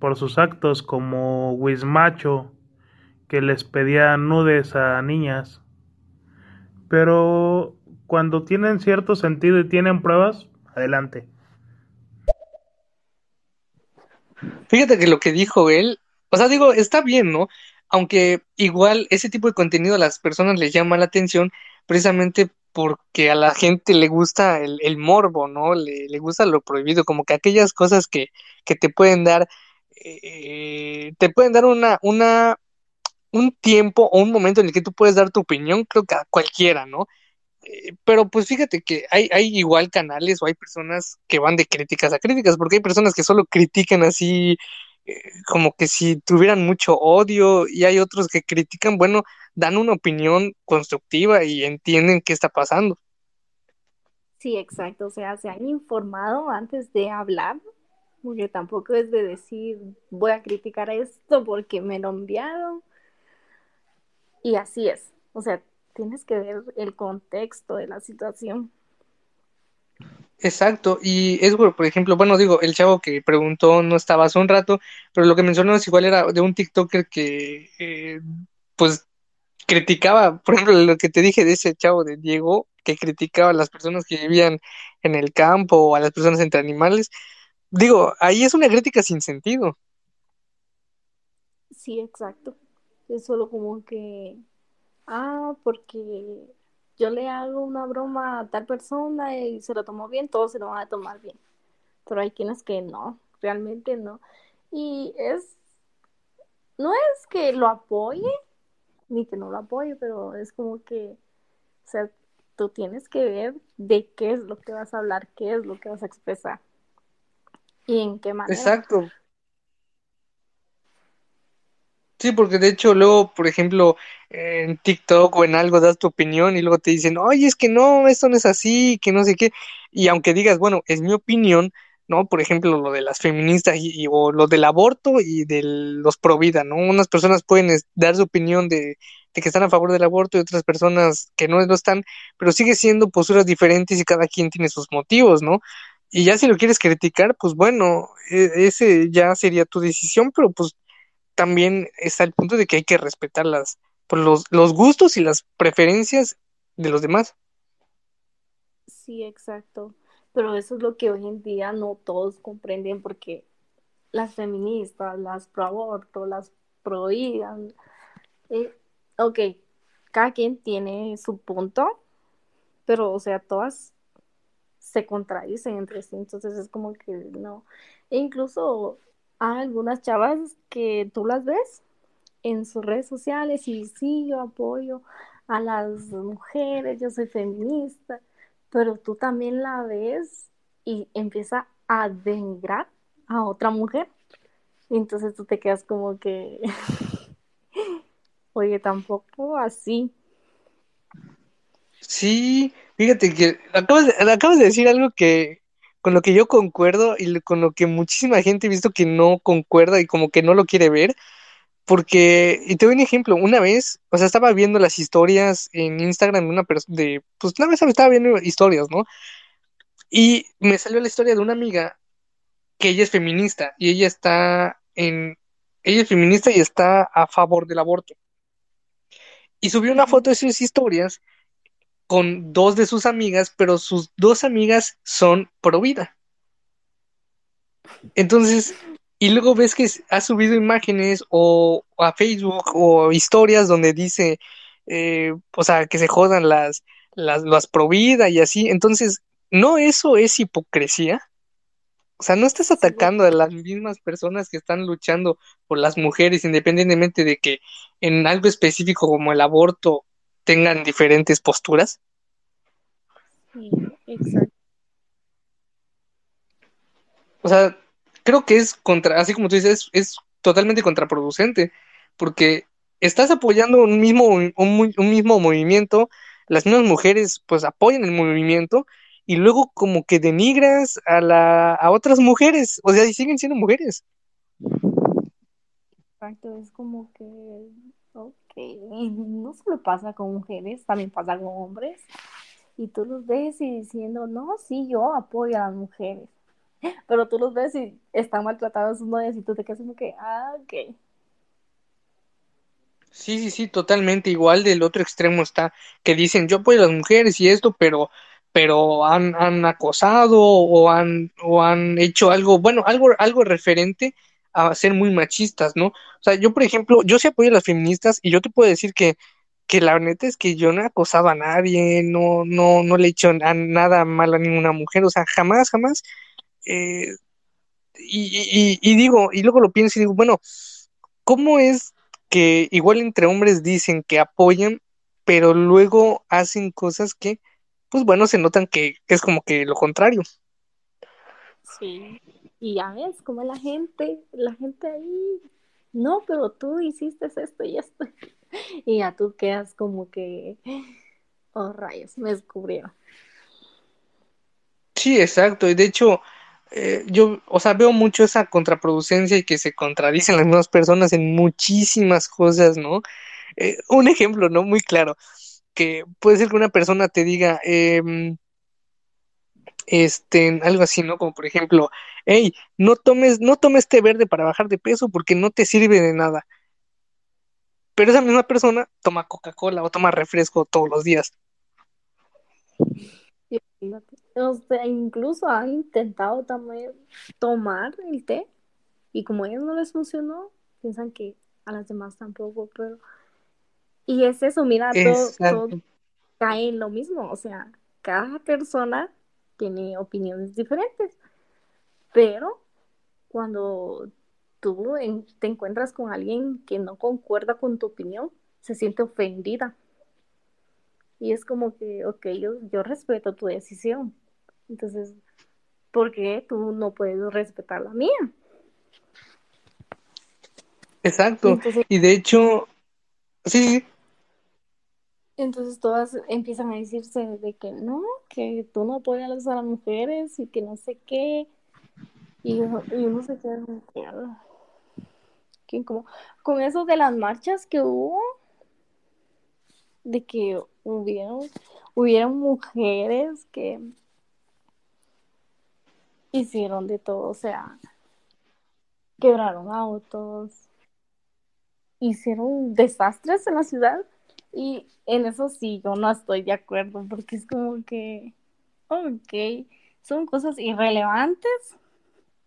[SPEAKER 5] por sus actos como Wismacho que les pedía nudes a niñas. Pero cuando tienen cierto sentido y tienen pruebas, adelante.
[SPEAKER 2] Fíjate que lo que dijo él, o sea, digo, está bien, ¿no? Aunque igual ese tipo de contenido a las personas les llama la atención precisamente porque a la gente le gusta el, el morbo, ¿no? Le, le gusta lo prohibido, como que aquellas cosas que, que te pueden dar, eh, te pueden dar una, una, un tiempo o un momento en el que tú puedes dar tu opinión, creo que a cualquiera, ¿no? Eh, pero pues fíjate que hay, hay igual canales o hay personas que van de críticas a críticas, porque hay personas que solo critican así como que si tuvieran mucho odio y hay otros que critican, bueno, dan una opinión constructiva y entienden qué está pasando.
[SPEAKER 3] Sí, exacto, o sea, se han informado antes de hablar Porque tampoco es de decir, voy a criticar esto porque me lo enviaron. Y así es. O sea, tienes que ver el contexto de la situación.
[SPEAKER 2] Exacto, y es, por ejemplo, bueno, digo, el chavo que preguntó no estaba hace un rato, pero lo que mencionó es igual era de un TikToker que, eh, pues, criticaba, por ejemplo, lo que te dije de ese chavo de Diego, que criticaba a las personas que vivían en el campo o a las personas entre animales. Digo, ahí es una crítica sin sentido.
[SPEAKER 3] Sí, exacto. Es solo como que, ah, porque yo le hago una broma a tal persona y se lo tomó bien, todos se lo van a tomar bien. Pero hay quienes que no, realmente no. Y es, no es que lo apoye, ni que no lo apoye, pero es como que, o sea, tú tienes que ver de qué es lo que vas a hablar, qué es lo que vas a expresar y en qué manera.
[SPEAKER 2] Exacto. Sí, porque de hecho luego, por ejemplo, en TikTok o en algo das tu opinión y luego te dicen, oye, es que no, esto no es así, que no sé qué. Y aunque digas, bueno, es mi opinión, ¿no? Por ejemplo, lo de las feministas y, o lo del aborto y de los pro vida, ¿no? Unas personas pueden dar su opinión de, de, que están a favor del aborto y otras personas que no lo están, pero sigue siendo posturas diferentes y cada quien tiene sus motivos, ¿no? Y ya si lo quieres criticar, pues bueno, e, ese ya sería tu decisión, pero pues también está el punto de que hay que respetar las, pues, los, los gustos y las preferencias de los demás.
[SPEAKER 3] Sí, exacto. Pero eso es lo que hoy en día no todos comprenden porque las feministas, las pro aborto, las pro eh, ok, cada quien tiene su punto, pero o sea, todas se contradicen entre sí, entonces es como que no. E incluso hay algunas chavas que tú las ves en sus redes sociales y sí, yo apoyo a las mujeres, yo soy feminista, pero tú también la ves y empieza a denigrar a otra mujer. Entonces tú te quedas como que, oye, tampoco así.
[SPEAKER 2] Sí, fíjate que acabas acabas de decir algo que con lo que yo concuerdo y con lo que muchísima gente he visto que no concuerda y como que no lo quiere ver. Porque, y te doy un ejemplo, una vez, o sea, estaba viendo las historias en Instagram de una persona, de, pues una vez estaba viendo historias, ¿no? Y me salió la historia de una amiga que ella es feminista y ella está en, ella es feminista y está a favor del aborto. Y subió una foto de sus historias con dos de sus amigas, pero sus dos amigas son pro vida. Entonces, y luego ves que ha subido imágenes o, a Facebook o historias donde dice, eh, o sea, que se jodan las, las, las pro vida y así. Entonces, ¿no eso es hipocresía? O sea, no estás atacando a las mismas personas que están luchando por las mujeres, independientemente de que en algo específico como el aborto tengan diferentes posturas.
[SPEAKER 3] Sí, exacto.
[SPEAKER 2] O sea, creo que es contra, así como tú dices, es, totalmente contraproducente, porque estás apoyando un mismo, un, un, mismo movimiento, las mismas mujeres pues apoyan el movimiento, y luego como que denigras a la a otras mujeres, o sea, y siguen siendo mujeres.
[SPEAKER 3] Exacto, es como que ok, no solo pasa con mujeres, también pasa con hombres. Y tú los ves y diciendo, no, sí, yo apoyo a las mujeres. Pero tú los ves y están maltratados sus novias y tú te quedas como que, ah, ok.
[SPEAKER 2] Sí, sí, sí, totalmente igual del otro extremo está que dicen yo apoyo a las mujeres y esto, pero pero han, han acosado o han, o han hecho algo, bueno, algo, algo referente a ser muy machistas, ¿no? O sea, yo, por ejemplo, yo sí apoyo a las feministas y yo te puedo decir que, que la neta es que yo no he acosado a nadie, no, no, no le he hecho nada mal a ninguna mujer, o sea, jamás, jamás. Eh, y, y, y digo, y luego lo pienso y digo, bueno, ¿cómo es que igual entre hombres dicen que apoyan, pero luego hacen cosas que pues bueno, se notan que, es como que lo contrario.
[SPEAKER 3] Sí, y ya ves como la gente, la gente ahí, no, pero tú hiciste esto y esto. Y ya tú quedas como que, oh rayos, me descubrieron.
[SPEAKER 2] Sí, exacto. Y de hecho, eh, yo, o sea, veo mucho esa contraproducencia y que se contradicen las mismas personas en muchísimas cosas, ¿no? Eh, un ejemplo, ¿no? Muy claro, que puede ser que una persona te diga, eh, este, algo así, ¿no? Como por ejemplo, hey, no tomes, no tomes té verde para bajar de peso porque no te sirve de nada. Pero esa misma persona toma Coca-Cola o toma refresco todos los días.
[SPEAKER 3] O sea, incluso han intentado también tomar el té y como a ellos no les funcionó, piensan que a las demás tampoco, pero... Y es eso, mira, todo, todo cae en lo mismo, o sea, cada persona tiene opiniones diferentes, pero cuando tú te encuentras con alguien que no concuerda con tu opinión, se siente ofendida. Y es como que, ok, yo, yo respeto tu decisión. Entonces, ¿por qué tú no puedes respetar la mía?
[SPEAKER 2] Exacto. y de hecho, sí.
[SPEAKER 3] Entonces todas empiezan a decirse de que no, que tú no apoyas a las mujeres y que no sé qué. Y, uno se queda como, con eso de las marchas que hubo, de que hubieron, hubieron mujeres que hicieron de todo, o sea, quebraron autos, hicieron desastres en la ciudad y en eso sí yo no estoy de acuerdo porque es como que, ok, son cosas irrelevantes,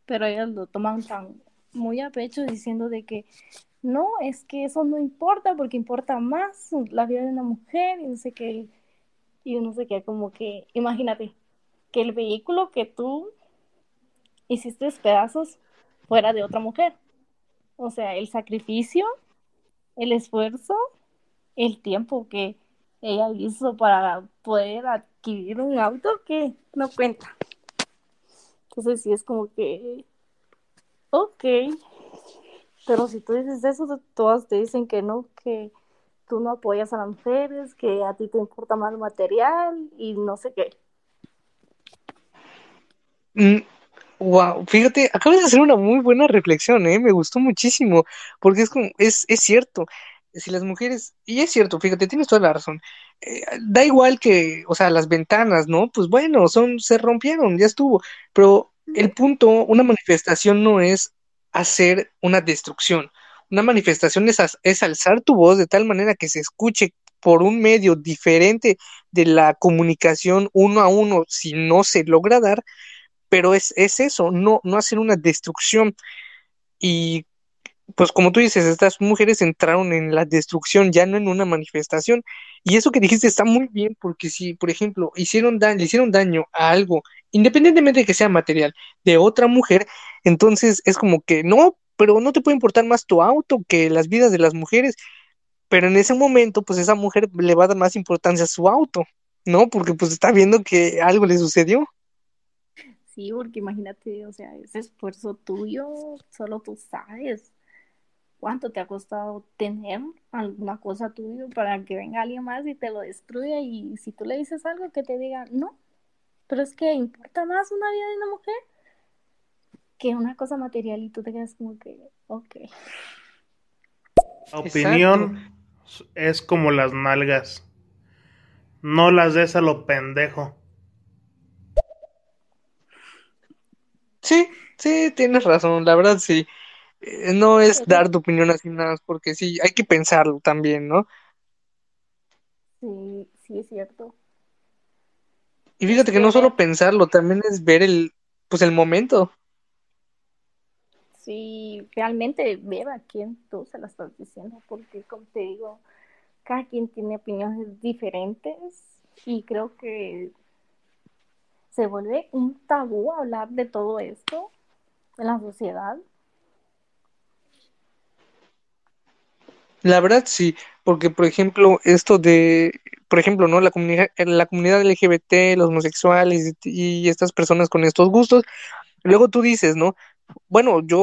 [SPEAKER 3] pero ellos lo toman tan muy a pecho diciendo de que no, es que eso no importa porque importa más la vida de una mujer y no sé qué, y no sé qué, como que, imagínate, que el vehículo que tú hiciste pedazos fuera de otra mujer. O sea, el sacrificio, el esfuerzo, el tiempo que ella hizo para poder adquirir un auto que no cuenta. Entonces sí es como que, ok, pero si tú dices eso, todas te dicen que no, que tú no apoyas a las mujeres, que a ti te importa más material y no sé qué.
[SPEAKER 2] Mm, Wow, fíjate, acabas de hacer una muy buena reflexión, ¿eh? Me gustó muchísimo, porque es como, es, es cierto, si las mujeres, y es cierto, fíjate, tienes toda la razón, eh, da igual que, o sea, las ventanas, ¿no? Pues bueno, son, se rompieron, ya estuvo, pero el punto, una manifestación no es hacer una destrucción, una manifestación es, es alzar tu voz de tal manera que se escuche por un medio diferente de la comunicación uno a uno, si no se logra dar, pero es, es eso, no, no hacer una destrucción. Y pues como tú dices, estas mujeres entraron en la destrucción, ya no en una manifestación. Y eso que dijiste está muy bien, porque si, por ejemplo, hicieron daño, le hicieron daño a algo, independientemente de que sea material, de otra mujer, entonces es como que no, pero no te puede importar más tu auto que las vidas de las mujeres. Pero en ese momento, pues esa mujer le va a dar más importancia a su auto, ¿no? Porque pues está viendo que algo le sucedió.
[SPEAKER 3] Sí, porque imagínate, o sea, ese esfuerzo tuyo, solo tú sabes cuánto te ha costado tener alguna cosa tuya para que venga alguien más y te lo destruya y si tú le dices algo que te diga, no, pero es que importa más una vida de una mujer que una cosa material y tú te quedas como que, ok.
[SPEAKER 5] La opinión es como las nalgas. No las des a lo pendejo.
[SPEAKER 2] Sí, sí, tienes razón, la verdad sí. Eh, no es dar tu opinión así nada más, porque sí, hay que pensarlo también, ¿no?
[SPEAKER 3] Sí, sí es cierto.
[SPEAKER 2] Y fíjate que no solo pensarlo, también es ver el, pues el momento.
[SPEAKER 3] Sí, realmente ver a quién tú se lo estás diciendo, porque como te digo, cada quien tiene opiniones diferentes y creo que se vuelve un tabú hablar de todo esto en la sociedad.
[SPEAKER 2] La verdad sí, porque por ejemplo, esto de, por ejemplo, ¿no? La comunidad, la comunidad LGBT, los homosexuales y estas personas con estos gustos, luego tú dices, ¿no? Bueno, yo,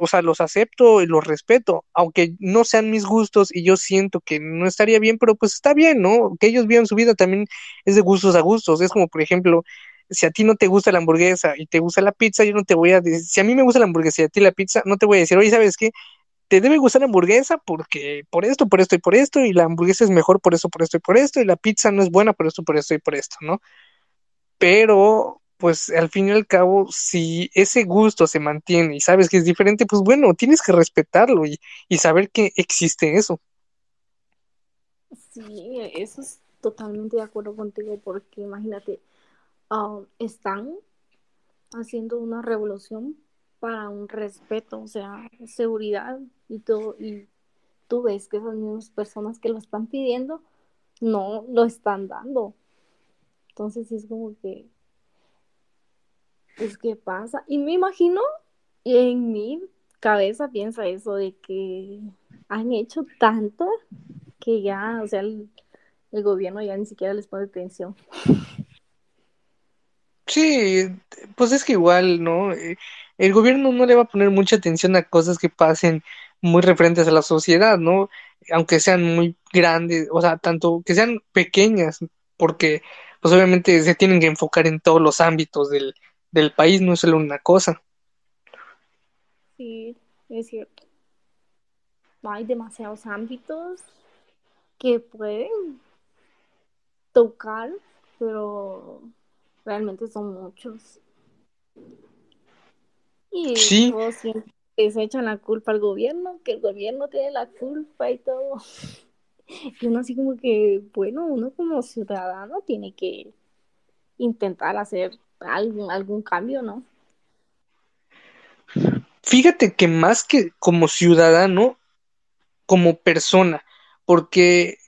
[SPEAKER 2] o sea, los acepto y los respeto, aunque no sean mis gustos y yo siento que no estaría bien, pero pues está bien, ¿no? Que ellos vivan su vida también es de gustos a gustos. Es como, por ejemplo, si a ti no te gusta la hamburguesa y te gusta la pizza, yo no te voy a decir, si a mí me gusta la hamburguesa y a ti la pizza, no te voy a decir, oye, ¿sabes qué? Te debe gustar hamburguesa porque por esto, por esto y por esto, y la hamburguesa es mejor por esto, por esto y por esto, y la pizza no es buena por esto, por esto y por esto, ¿no? Pero, pues al fin y al cabo, si ese gusto se mantiene y sabes que es diferente, pues bueno, tienes que respetarlo y, y saber que existe eso.
[SPEAKER 3] Sí, eso es totalmente de acuerdo contigo, porque imagínate, ah, están haciendo una revolución para un respeto, o sea, seguridad y todo, y tú ves que esas mismas personas que lo están pidiendo no lo están dando. Entonces es como que, es que pasa, y me imagino, en mi cabeza piensa eso de que han hecho tanto que ya, o sea, el, el gobierno ya ni siquiera les pone atención.
[SPEAKER 2] Sí, pues es que igual, ¿no? El gobierno no le va a poner mucha atención a cosas que pasen muy referentes a la sociedad, ¿no? Aunque sean muy grandes, o sea, tanto que sean pequeñas, porque pues obviamente se tienen que enfocar en todos los ámbitos del, del país, no es solo una cosa.
[SPEAKER 3] Sí, es cierto. Hay demasiados ámbitos que pueden tocar, pero realmente son muchos. Y
[SPEAKER 2] Sí,
[SPEAKER 3] todos siempre se echan la culpa al gobierno, que el gobierno tiene la culpa y todo. Y uno así como que, bueno, uno como ciudadano tiene que intentar hacer algún, algún cambio, ¿no?
[SPEAKER 2] fíjate que más que como ciudadano, como persona, porque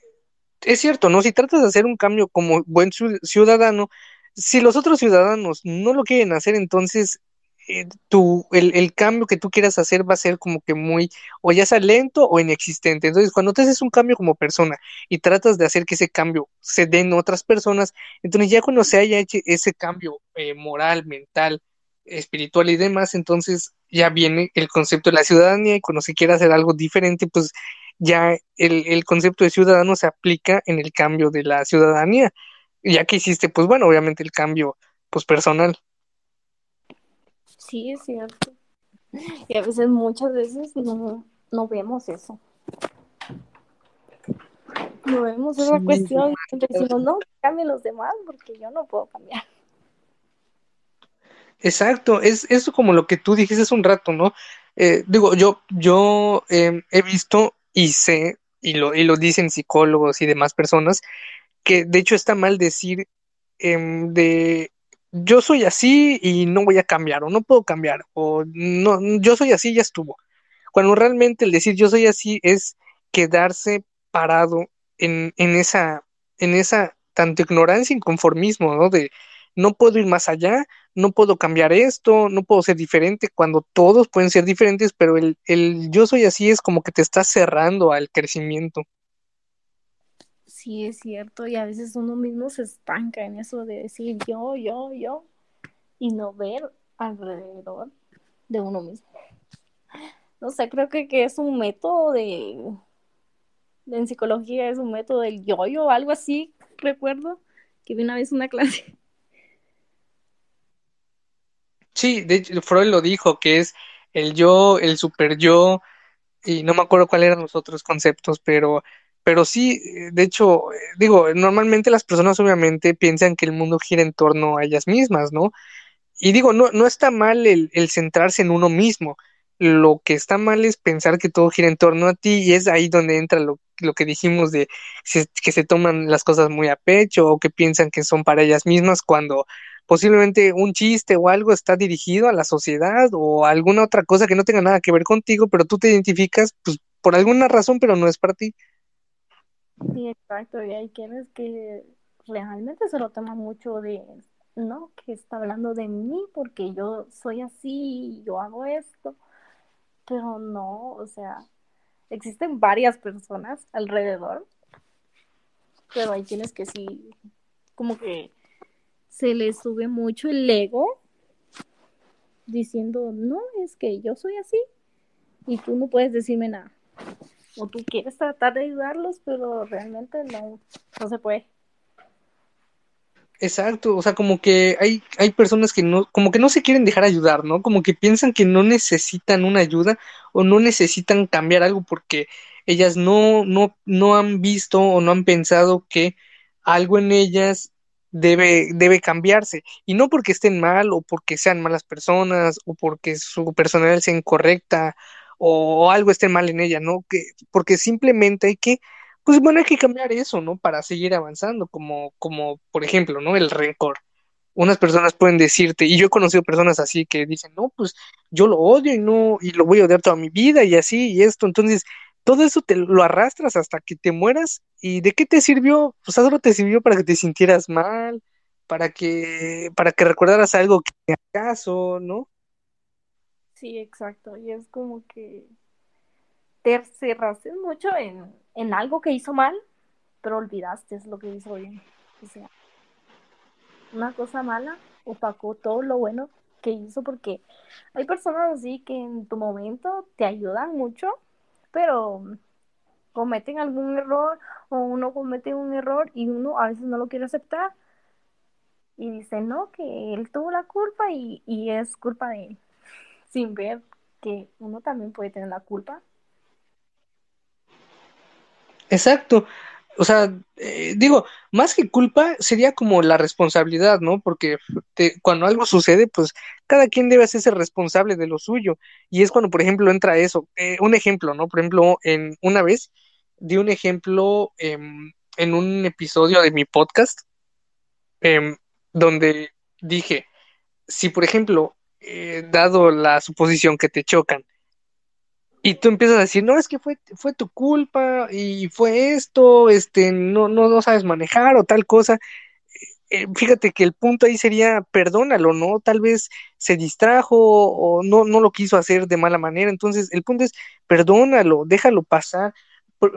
[SPEAKER 2] es cierto, ¿no? Si tratas de hacer un cambio como buen ciu- ciudadano, si los otros ciudadanos no lo quieren hacer, entonces eh, tu, el, el cambio que tú quieras hacer va a ser como que muy, o ya sea lento o inexistente. Entonces, cuando te haces un cambio como persona y tratas de hacer que ese cambio se dé en otras personas, entonces ya cuando se haya hecho ese cambio eh, moral, mental, espiritual y demás, entonces ya viene el concepto de la ciudadanía y cuando se quiera hacer algo diferente, pues ya el, el concepto de ciudadano se aplica en el cambio de la ciudadanía, ya que hiciste, pues bueno, obviamente el cambio, pues personal.
[SPEAKER 3] Sí, es cierto. Y a veces, muchas veces no, no vemos eso. No vemos esa
[SPEAKER 2] Sí,
[SPEAKER 3] cuestión y siempre decimos, no, cambien los demás porque yo no puedo cambiar.
[SPEAKER 2] Exacto, es eso como lo que tú dijiste hace un rato, ¿no? Eh, digo, yo, yo eh, he visto y sé, y lo, y lo dicen psicólogos y demás personas, que de hecho está mal decir em, de yo soy así y no voy a cambiar, o no puedo cambiar, o no, yo soy así y ya estuvo. Cuando realmente el decir yo soy así es quedarse parado en, en esa, en esa tanto ignorancia y conformismo, ¿no? De no puedo ir más allá, no puedo cambiar esto, no puedo ser diferente, cuando todos pueden ser diferentes, pero el, el yo soy así es como que te está cerrando al crecimiento.
[SPEAKER 3] Sí, es cierto. Y a veces uno mismo se estanca en eso de decir yo, yo, yo, y no ver alrededor de uno mismo. No sé, creo que, que es un método de, en psicología, es un método del yo-yo, algo así, recuerdo, que vi una vez una clase.
[SPEAKER 2] Sí, de hecho, Freud lo dijo, que es el yo, el super yo, y no me acuerdo cuáles eran los otros conceptos, pero, pero sí, eh, de hecho, eh, digo, normalmente las personas obviamente piensan que el mundo gira en torno a ellas mismas, ¿no? Y digo, no, no está mal el, centrarse en uno mismo. Lo que está mal es pensar que todo gira en torno a ti y es ahí donde entra lo, lo que dijimos de que se toman las cosas muy a pecho o que piensan que son para ellas mismas cuando posiblemente un chiste o algo está dirigido a la sociedad o alguna otra cosa que no tenga nada que ver contigo, pero tú te identificas pues por alguna razón, pero no es para ti.
[SPEAKER 3] Sí, exacto, y hay quienes que realmente se lo toman mucho de, no, que está hablando de mí porque yo soy así y yo hago esto, pero no, o sea, existen varias personas alrededor, pero hay quienes que sí, como que se les sube mucho el ego diciendo, no, es que yo soy así y tú no puedes decirme nada. O tú quieres tratar de ayudarlos, pero realmente no, no se puede.
[SPEAKER 2] Exacto, o sea, como que hay, hay personas que no, como que no se quieren dejar ayudar, ¿no? Como que piensan que no necesitan una ayuda o no necesitan cambiar algo porque ellas no, no, no han visto o no han pensado que algo en ellas debe, debe cambiarse. Y no porque estén mal o porque sean malas personas o porque su personalidad sea incorrecta o algo esté mal en ella, ¿no? Que, porque simplemente hay que pues bueno, hay que cambiar eso, ¿no? Para seguir avanzando, como, como, por ejemplo, ¿no? El rencor. Unas personas pueden decirte, y yo he conocido personas así que dicen, no, pues yo lo odio y no, y lo voy a odiar toda mi vida y así y esto. Entonces, todo eso te lo arrastras hasta que te mueras. ¿Y de qué te sirvió? Pues solo te sirvió para que te sintieras mal, para que, para que recordaras algo que acaso, ¿no?
[SPEAKER 3] Sí, exacto. Y es como que te cerraste mucho en, en algo que hizo mal, pero olvidaste lo que hizo bien. O sea, una cosa mala opacó todo lo bueno que hizo porque hay personas así que en tu momento te ayudan mucho, pero cometen algún error o uno comete un error y uno a veces no lo quiere aceptar y dice no, que él tuvo la culpa y, y es culpa de él, sin ver que uno también puede tener la culpa
[SPEAKER 2] Exacto. O sea, eh, digo, más que culpa sería como la responsabilidad, ¿no? Porque cuando algo sucede, pues cada quien debe hacerse responsable de lo suyo. Y es cuando, por ejemplo, entra eso. Eh, un ejemplo, ¿no? Por ejemplo, en una vez di un ejemplo em, en un episodio de mi podcast em, donde dije, si por ejemplo, eh, dado la suposición que te chocan, y tú empiezas a decir, no, es que fue, fue tu culpa y fue esto, este, no, no, no sabes manejar o tal cosa. Eh, fíjate que el punto ahí sería, perdónalo, ¿no? Tal vez se distrajo o no, no lo quiso hacer de mala manera. Entonces, el punto es, perdónalo, déjalo pasar.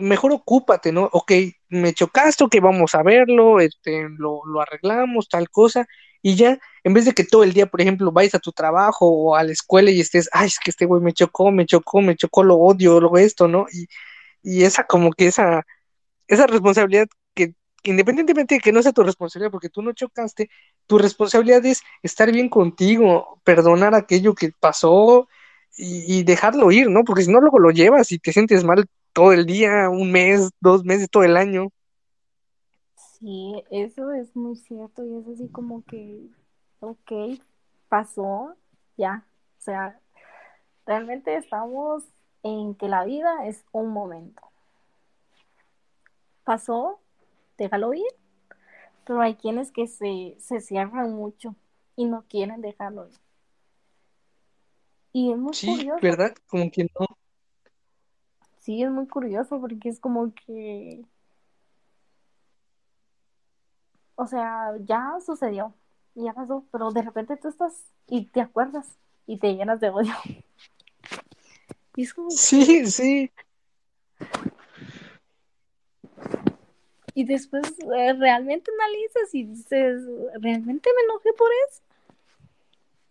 [SPEAKER 2] Mejor ocúpate, ¿no? Ok, me chocaste, que vamos a verlo, este, lo, lo arreglamos, tal cosa, y ya, en vez de que todo el día, por ejemplo, vayas a tu trabajo o a la escuela y estés, ay, es que este güey me chocó, me chocó, me chocó, lo odio, lo esto, ¿no? Y, y esa como que esa, esa responsabilidad que, independientemente de que no sea tu responsabilidad, porque tú no chocaste, tu responsabilidad es estar bien contigo, perdonar aquello que pasó y, y dejarlo ir, ¿no? Porque si no, luego lo llevas y te sientes mal todo el día, un mes, dos meses, todo el año.
[SPEAKER 3] Sí, eso es muy cierto y es así como que, ok, pasó, ya, o sea, realmente estamos en que la vida es un momento. Pasó, déjalo ir, pero hay quienes que se, se cierran mucho y no quieren dejarlo ir. Y es muy
[SPEAKER 2] Sí,
[SPEAKER 3] curioso.
[SPEAKER 2] ¿verdad? Como que no.
[SPEAKER 3] Sí, es muy curioso porque es como que o sea, ya sucedió, ya pasó, pero de repente tú estás y te acuerdas y te llenas de odio. Y es como
[SPEAKER 2] Sí, sí.
[SPEAKER 3] y después eh, realmente analizas y dices, ¿realmente me enojé por eso?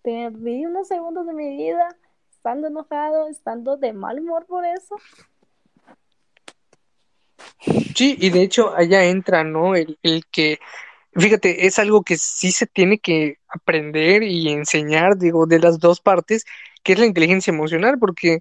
[SPEAKER 3] Perdí unos segundos de mi vida estando enojado, estando de mal humor por eso.
[SPEAKER 2] Sí, y de hecho allá entra, ¿no? El, el que Fíjate, es algo que sí se tiene que aprender y enseñar, digo, de las dos partes, que es la inteligencia emocional, porque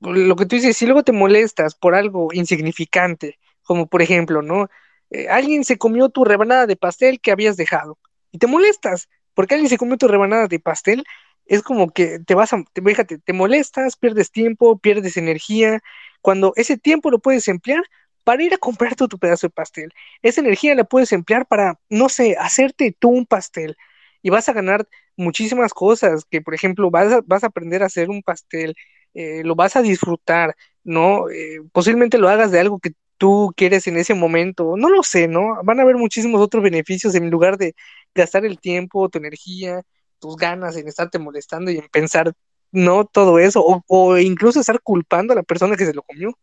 [SPEAKER 2] lo que tú dices, si luego te molestas por algo insignificante, como por ejemplo, ¿no? Eh, alguien se comió tu rebanada de pastel que habías dejado y te molestas porque alguien se comió tu rebanada de pastel, es como que te vas a, te, fíjate, te molestas, pierdes tiempo, pierdes energía, cuando ese tiempo lo puedes emplear para ir a comprarte tu pedazo de pastel. Esa energía la puedes emplear para, no sé, hacerte tú un pastel y vas a ganar muchísimas cosas, que por ejemplo vas a, vas a aprender a hacer un pastel, eh, lo vas a disfrutar, ¿no? Eh, posiblemente lo hagas de algo que tú quieres en ese momento, no lo sé, ¿no? Van a haber muchísimos otros beneficios en lugar de gastar el tiempo, tu energía, tus ganas en estarte molestando y en pensar, no todo eso, o, o incluso estar culpando a la persona que se lo comió.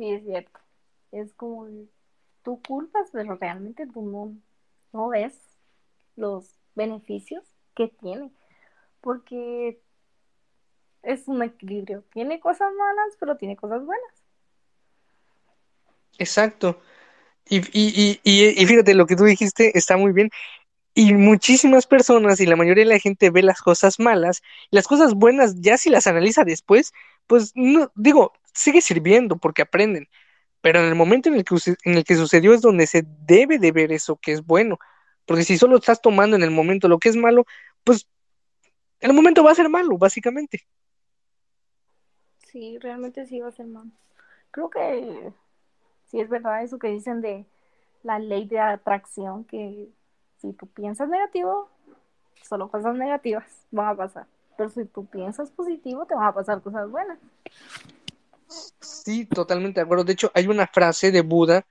[SPEAKER 3] Sí, es cierto. Es como tú culpas, pero realmente tú no, no ves los beneficios que tiene. Porque es un equilibrio. Tiene cosas malas, pero tiene cosas buenas.
[SPEAKER 2] Exacto. Y, y, y, y fíjate, lo que tú dijiste está muy bien. Y muchísimas personas y la mayoría de la gente ve las cosas malas, las cosas buenas ya si las analiza después, pues no, digo, sigue sirviendo porque aprenden, pero en el momento en el que, en el que sucedió es donde se debe de ver eso que es bueno, porque si solo estás tomando en el momento lo que es malo, pues el momento va a ser malo, básicamente.
[SPEAKER 3] Sí, realmente sí va a ser malo. Creo que sí es verdad eso que dicen de la ley de atracción, que si tú piensas negativo, solo cosas negativas van a pasar. Pero si tú piensas positivo, te van a pasar cosas buenas.
[SPEAKER 2] Sí, totalmente de acuerdo. De hecho, hay una frase de Buda,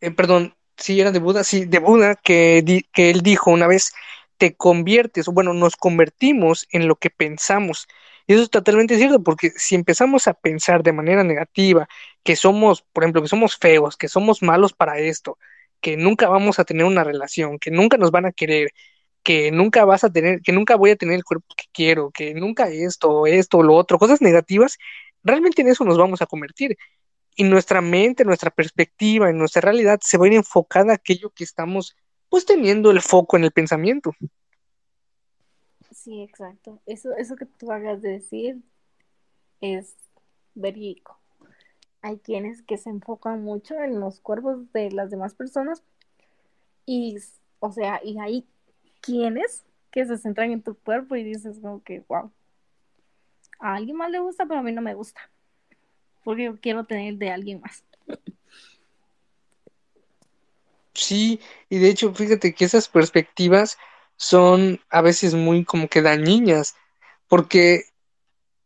[SPEAKER 2] eh, perdón, sí, era de Buda, sí, de Buda, que, que él dijo una vez, te conviertes, o bueno, nos convertimos en lo que pensamos. Y eso es totalmente cierto, porque si empezamos a pensar de manera negativa, que somos, por ejemplo, que somos feos, que somos malos para esto, que nunca vamos a tener una relación, que nunca nos van a querer, que nunca vas a tener, que nunca voy a tener el cuerpo que quiero, que nunca esto, esto, lo otro, cosas negativas, realmente en eso nos vamos a convertir. Y nuestra mente, nuestra perspectiva, en nuestra realidad se va a ir enfocada a aquello que estamos pues teniendo el foco en el pensamiento.
[SPEAKER 3] Sí, exacto. Eso, eso que tú hagas de decir es verídico. Hay quienes que se enfocan mucho en los cuerpos de las demás personas y, o sea, y hay quienes que se centran en tu cuerpo y dices como que, wow, a alguien más le gusta, pero a mí no me gusta, porque yo quiero tener de alguien más.
[SPEAKER 2] Sí, y de hecho, fíjate que esas perspectivas son a veces muy como que dañinas, porque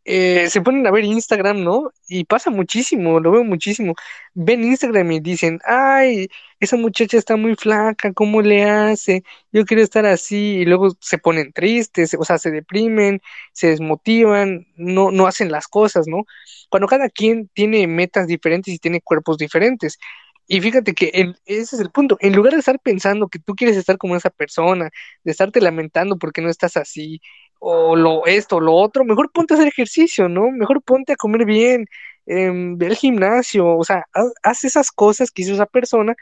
[SPEAKER 2] eh, se ponen a ver Instagram, ¿no? Y pasa muchísimo, lo veo muchísimo. Ven Instagram y dicen, ay, esa muchacha está muy flaca, ¿cómo le hace? Yo quiero estar así, y luego se ponen tristes, o sea, se deprimen, se desmotivan, no, no hacen las cosas, ¿no? Cuando cada quien tiene metas diferentes y tiene cuerpos diferentes. Y fíjate que ese es el punto. En lugar de estar pensando que tú quieres estar como esa persona, de estarte lamentando porque no estás así, o lo esto, lo otro, mejor ponte a hacer ejercicio, ¿no? Mejor ponte a comer bien, eh, ve al gimnasio, o sea, haz, esas cosas que hizo esa persona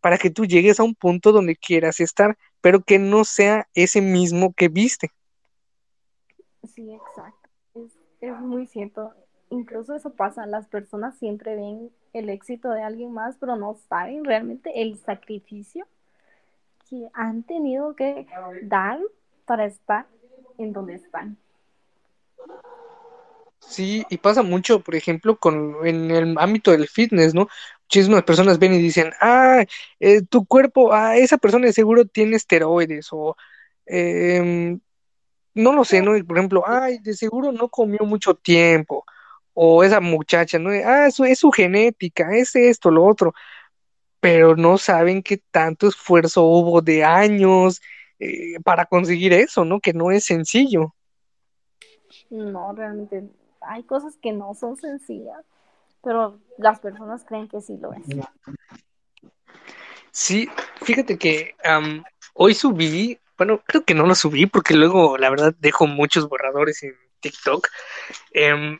[SPEAKER 2] para que tú llegues a un punto donde quieras estar, pero que no sea ese mismo que viste.
[SPEAKER 3] Sí, exacto. Es, es muy cierto. Incluso eso pasa, las personas siempre ven el éxito de alguien más, pero no saben realmente el sacrificio que han tenido que dar para estar en donde están.
[SPEAKER 2] Sí, y pasa mucho, por ejemplo, con en el ámbito del fitness, ¿no? Muchísimas personas ven y dicen, ah, eh, tu cuerpo, ah, esa persona de seguro tiene esteroides, o em, no lo sé, ¿no? Por ejemplo, ay, de seguro no comió mucho tiempo, o esa muchacha, ¿no? Ah, eso es su genética, es esto, lo otro, pero no saben qué tanto esfuerzo hubo de años eh, para conseguir eso, ¿no? Que no es sencillo.
[SPEAKER 3] No, realmente hay cosas que no son sencillas, pero las personas creen que sí lo es.
[SPEAKER 2] Sí, fíjate que hoy subí, bueno, creo que no lo subí porque luego la verdad dejo muchos borradores en TikTok. Eh,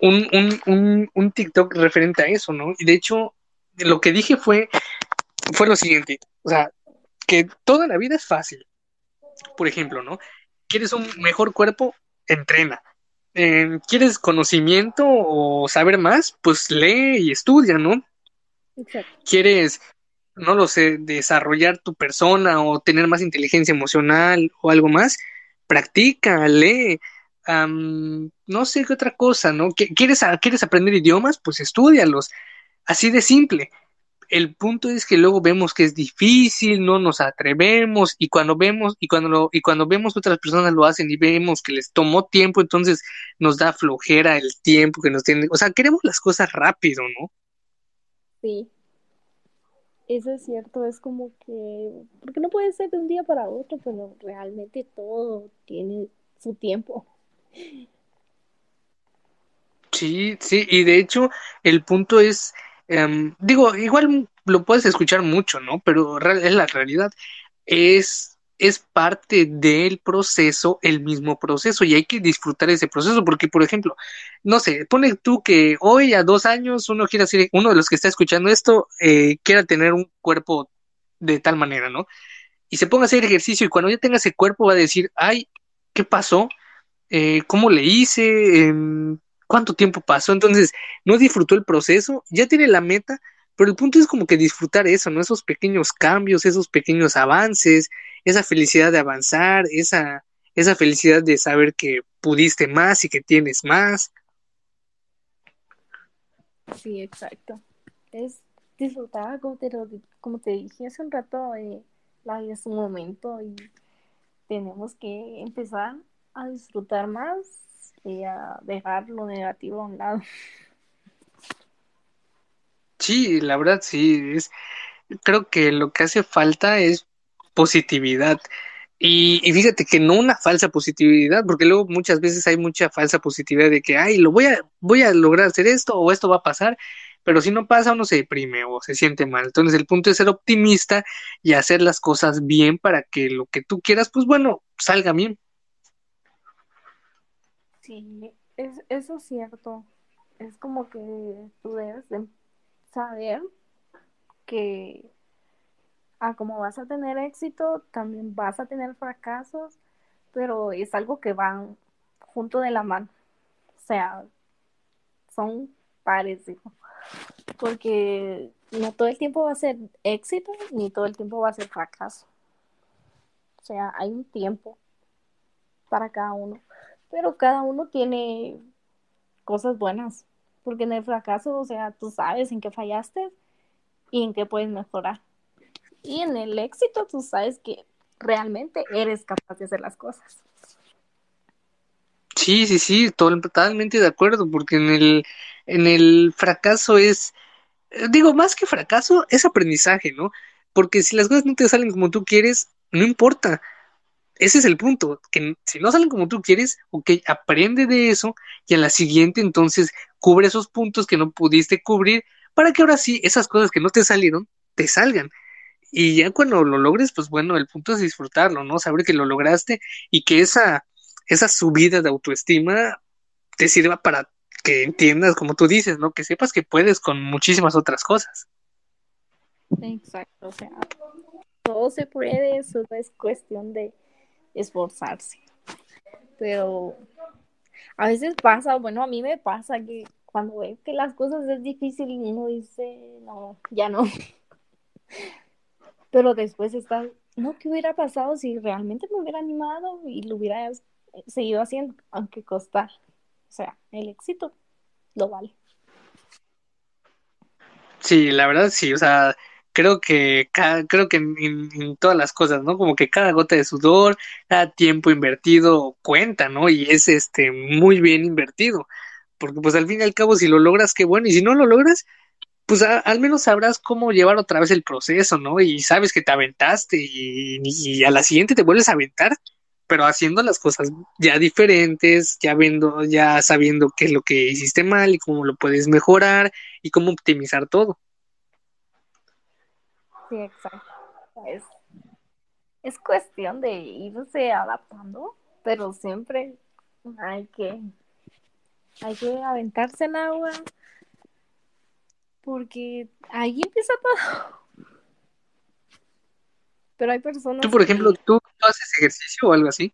[SPEAKER 2] un, un, un, un TikTok referente a eso, ¿no? Y de hecho, lo que dije fue, fue lo siguiente, o sea, que toda la vida es fácil. Por ejemplo, ¿no? ¿Quieres un mejor cuerpo? Entrena. Eh, ¿Quieres conocimiento o saber más? Pues lee y estudia, ¿no? Exacto. ¿Quieres, no lo sé, desarrollar tu persona o tener más inteligencia emocional o algo más? Practica, lee no sé qué otra cosa, ¿no? ¿Quieres, ¿Quieres aprender idiomas? Pues estudialos. Así de simple. El punto es que luego vemos que es difícil, no nos atrevemos y cuando vemos y cuando lo, y cuando vemos que otras personas lo hacen y vemos que les tomó tiempo, entonces nos da flojera el tiempo que nos tiene, o sea, queremos las cosas rápido, ¿no?
[SPEAKER 3] Sí. Eso es cierto, es como que porque no puede ser de un día para otro, pero realmente todo tiene su tiempo.
[SPEAKER 2] Sí, sí, y de hecho el punto es, em, digo, igual lo puedes escuchar mucho, ¿no? Pero es la realidad, es es parte del proceso, el mismo proceso, y hay que disfrutar ese proceso, porque, por ejemplo, no sé, pone tú que hoy a dos años uno quiere hacer, uno de los que está escuchando esto, eh, quiera tener un cuerpo de tal manera, ¿no? Y se ponga a hacer ejercicio y cuando ya tenga ese cuerpo va a decir, ay, ¿qué pasó? Eh, ¿Cómo le hice? Em, ¿Cuánto tiempo pasó? Entonces, no disfrutó el proceso, ya tiene la meta, pero el punto es como que disfrutar eso, ¿no? Esos pequeños cambios, esos pequeños avances, esa felicidad de avanzar, esa, esa felicidad de saber que pudiste más y que tienes más.
[SPEAKER 3] Sí, exacto. Es disfrutar, como te, como te dije hace un rato, eh, la es un momento y tenemos que empezar a disfrutar más y a dejar lo negativo a un lado.
[SPEAKER 2] Sí, la verdad sí, es, creo que lo que hace falta es positividad. Y, y, fíjate que no una falsa positividad, porque luego muchas veces hay mucha falsa positividad de que, ay, lo voy a, voy a lograr hacer esto o esto va a pasar, pero si no pasa uno se deprime o se siente mal. Entonces el punto es ser optimista y hacer las cosas bien para que lo que tú quieras, pues bueno, salga bien.
[SPEAKER 3] Sí, es, eso es cierto. Es como que tú debes de saber que a como vas a tener éxito, también vas a tener fracasos, pero es algo que van junto de la mano. O sea, son parecidos. Porque no todo el tiempo va a ser éxito, ni todo el tiempo va a ser fracaso. O sea, hay un tiempo para cada uno. Pero cada uno tiene cosas buenas porque en el fracaso, o sea, tú sabes en qué fallaste y en qué puedes mejorar. Y en el éxito, tú sabes que realmente eres capaz de hacer las cosas.
[SPEAKER 2] Sí, sí, sí, totalmente de acuerdo, porque en el, en el fracaso es, digo, más que fracaso, es aprendizaje, ¿no? Porque si las cosas no te salen como tú quieres, no importa, ese es el punto, que si no salen como tú quieres, ok, aprende de eso y en la siguiente entonces cubre esos puntos que no pudiste cubrir para que ahora sí esas cosas que no te salieron te salgan. Y ya cuando lo logres, pues bueno, el punto es disfrutarlo, ¿no? Saber que lo lograste y que esa, esa subida de autoestima te sirva para que entiendas, como tú dices, ¿no? Que sepas que puedes con muchísimas otras cosas.
[SPEAKER 3] Exacto, o sea, todo se puede, solo es cuestión de esforzarse. Pero a veces pasa, bueno, a mí me pasa que cuando ve que las cosas es difícil y uno dice, no, ya no. Pero después está, no, ¿qué hubiera pasado si realmente me hubiera animado y lo hubiera seguido haciendo, aunque costar? O sea, el éxito lo vale.
[SPEAKER 2] Sí, la verdad sí, o sea, creo que creo que en, todas las cosas, ¿no? Como que cada gota de sudor, cada tiempo invertido cuenta, ¿no? Y es este muy bien invertido, porque pues al fin y al cabo si lo logras qué bueno y si no lo logras, pues al menos sabrás cómo llevar otra vez el proceso, ¿no? Y sabes que te aventaste y, y, a la siguiente te vuelves a aventar, pero haciendo las cosas ya diferentes, ya viendo, ya sabiendo qué es lo que hiciste mal y cómo lo puedes mejorar y cómo optimizar todo.
[SPEAKER 3] Sí, exacto. Es, cuestión de irse adaptando, pero siempre hay que, hay que aventarse en agua, porque ahí empieza todo. Pero hay personas.
[SPEAKER 2] Tú, por ejemplo, ¿tú haces ejercicio o algo así?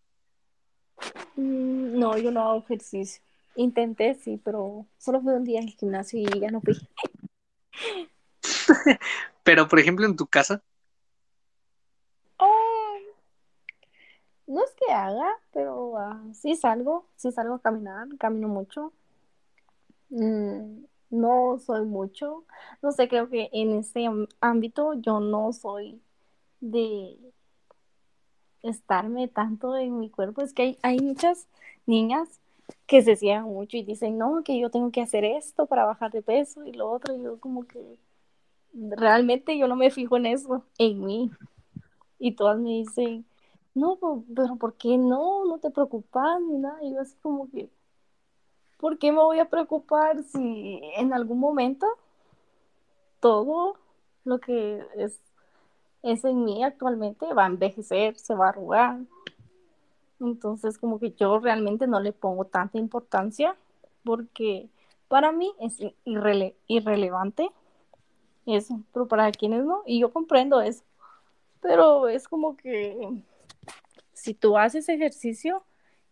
[SPEAKER 3] Mm, no, yo no hago ejercicio. Intenté, sí, pero solo fui un día al gimnasio y ya no fui.
[SPEAKER 2] Pero, por ejemplo, en tu casa.
[SPEAKER 3] No es que haga, pero uh, sí salgo, sí salgo a caminar, camino mucho. Mm, no soy mucho. No sé, creo que en ese ámbito yo no soy de estarme tanto en mi cuerpo. Es que hay, hay muchas niñas que se ciegan mucho y dicen, no, que yo tengo que hacer esto para bajar de peso y lo otro. Y yo como que realmente yo no me fijo en eso, en mí. Y todas me dicen, no, pero ¿por qué no? No te preocupas ni nada. Y yo así como que, ¿por qué me voy a preocupar si en algún momento todo lo que es es en mí actualmente, va a envejecer, se va a arrugar. Entonces, como que yo realmente no le pongo tanta importancia porque para mí es irrelevante eso, pero para quienes no, y yo comprendo eso. Pero es como que si tú haces ejercicio,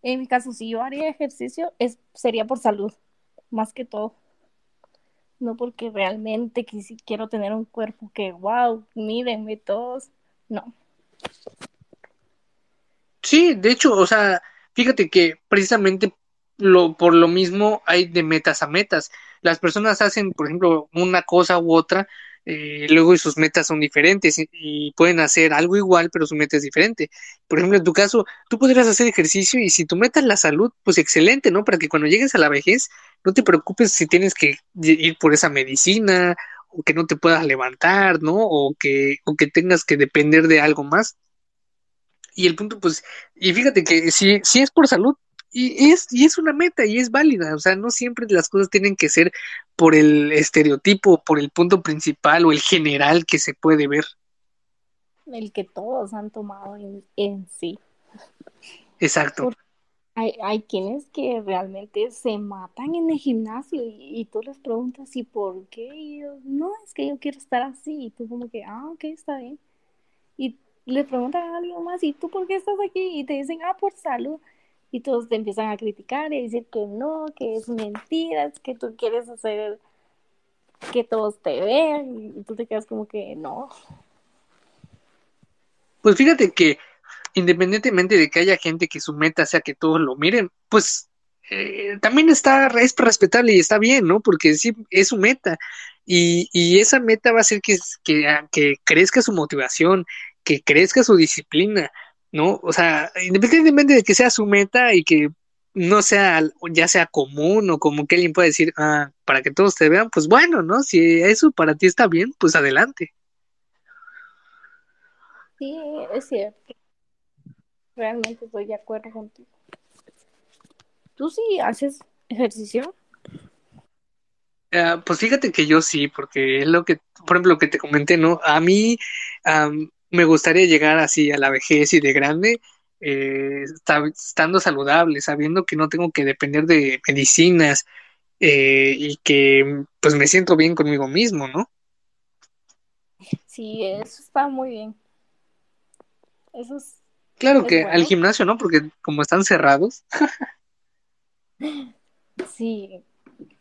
[SPEAKER 3] en mi caso, si yo haría ejercicio, es, sería por salud, más que todo. No porque realmente quiero tener un cuerpo que, wow, mírenme todos. No.
[SPEAKER 2] Sí, de hecho, o sea, fíjate que precisamente lo, por lo mismo hay de metas a metas. Las personas hacen, por ejemplo, una cosa u otra, eh, luego sus metas son diferentes y, pueden hacer algo igual, pero su meta es diferente. Por ejemplo, en tu caso, tú podrías hacer ejercicio y si tu meta es la salud, pues excelente, ¿no? Para que cuando llegues a la vejez no te preocupes si tienes que ir por esa medicina o que no te puedas levantar, ¿no? O que, o que tengas que depender de algo más. Y el punto, pues, y fíjate que si, si es por salud, y es, y es una meta y es válida, o sea, no siempre las cosas tienen que ser por el estereotipo, por el punto principal o el general que se puede ver.
[SPEAKER 3] El que todos han tomado en, sí.
[SPEAKER 2] Exacto.
[SPEAKER 3] hay, hay quienes que realmente se matan en el gimnasio y, tú les preguntas, ¿y por qué? Y no, es que yo quiero estar así. Y tú como que, ah, ok, está bien. Y le preguntan a alguien más, ¿y tú por qué estás aquí? Y te dicen, ah, por salud y todos te empiezan a criticar y decir que no, que es mentira, que tú quieres hacer que todos te vean y tú te quedas como que no.
[SPEAKER 2] Pues fíjate que independientemente de que haya gente que su meta sea que todos lo miren, pues eh, también está, es respetable y está bien, ¿no? Porque sí, es su meta. Y, y esa meta va a ser que, que, que crezca su motivación, que crezca su disciplina, ¿no? O sea, independientemente de que sea su meta y que no sea, ya sea común o como que alguien pueda decir, ah, para que todos te vean, pues bueno, ¿no? Si eso para ti está bien, pues adelante.
[SPEAKER 3] Sí, es cierto. Realmente estoy de acuerdo contigo. ¿Tú sí haces ejercicio?
[SPEAKER 2] Ah, pues fíjate que yo sí, porque es lo que, por ejemplo, lo que te comenté, ¿no? A mí, me gustaría llegar así a la vejez y de grande, eh, estando saludable, sabiendo que no tengo que depender de medicinas eh, y que pues me siento bien conmigo mismo, ¿no?
[SPEAKER 3] Sí, eso está muy bien. Eso es.
[SPEAKER 2] Claro que al gimnasio, ¿no? Porque como están cerrados.
[SPEAKER 3] sí.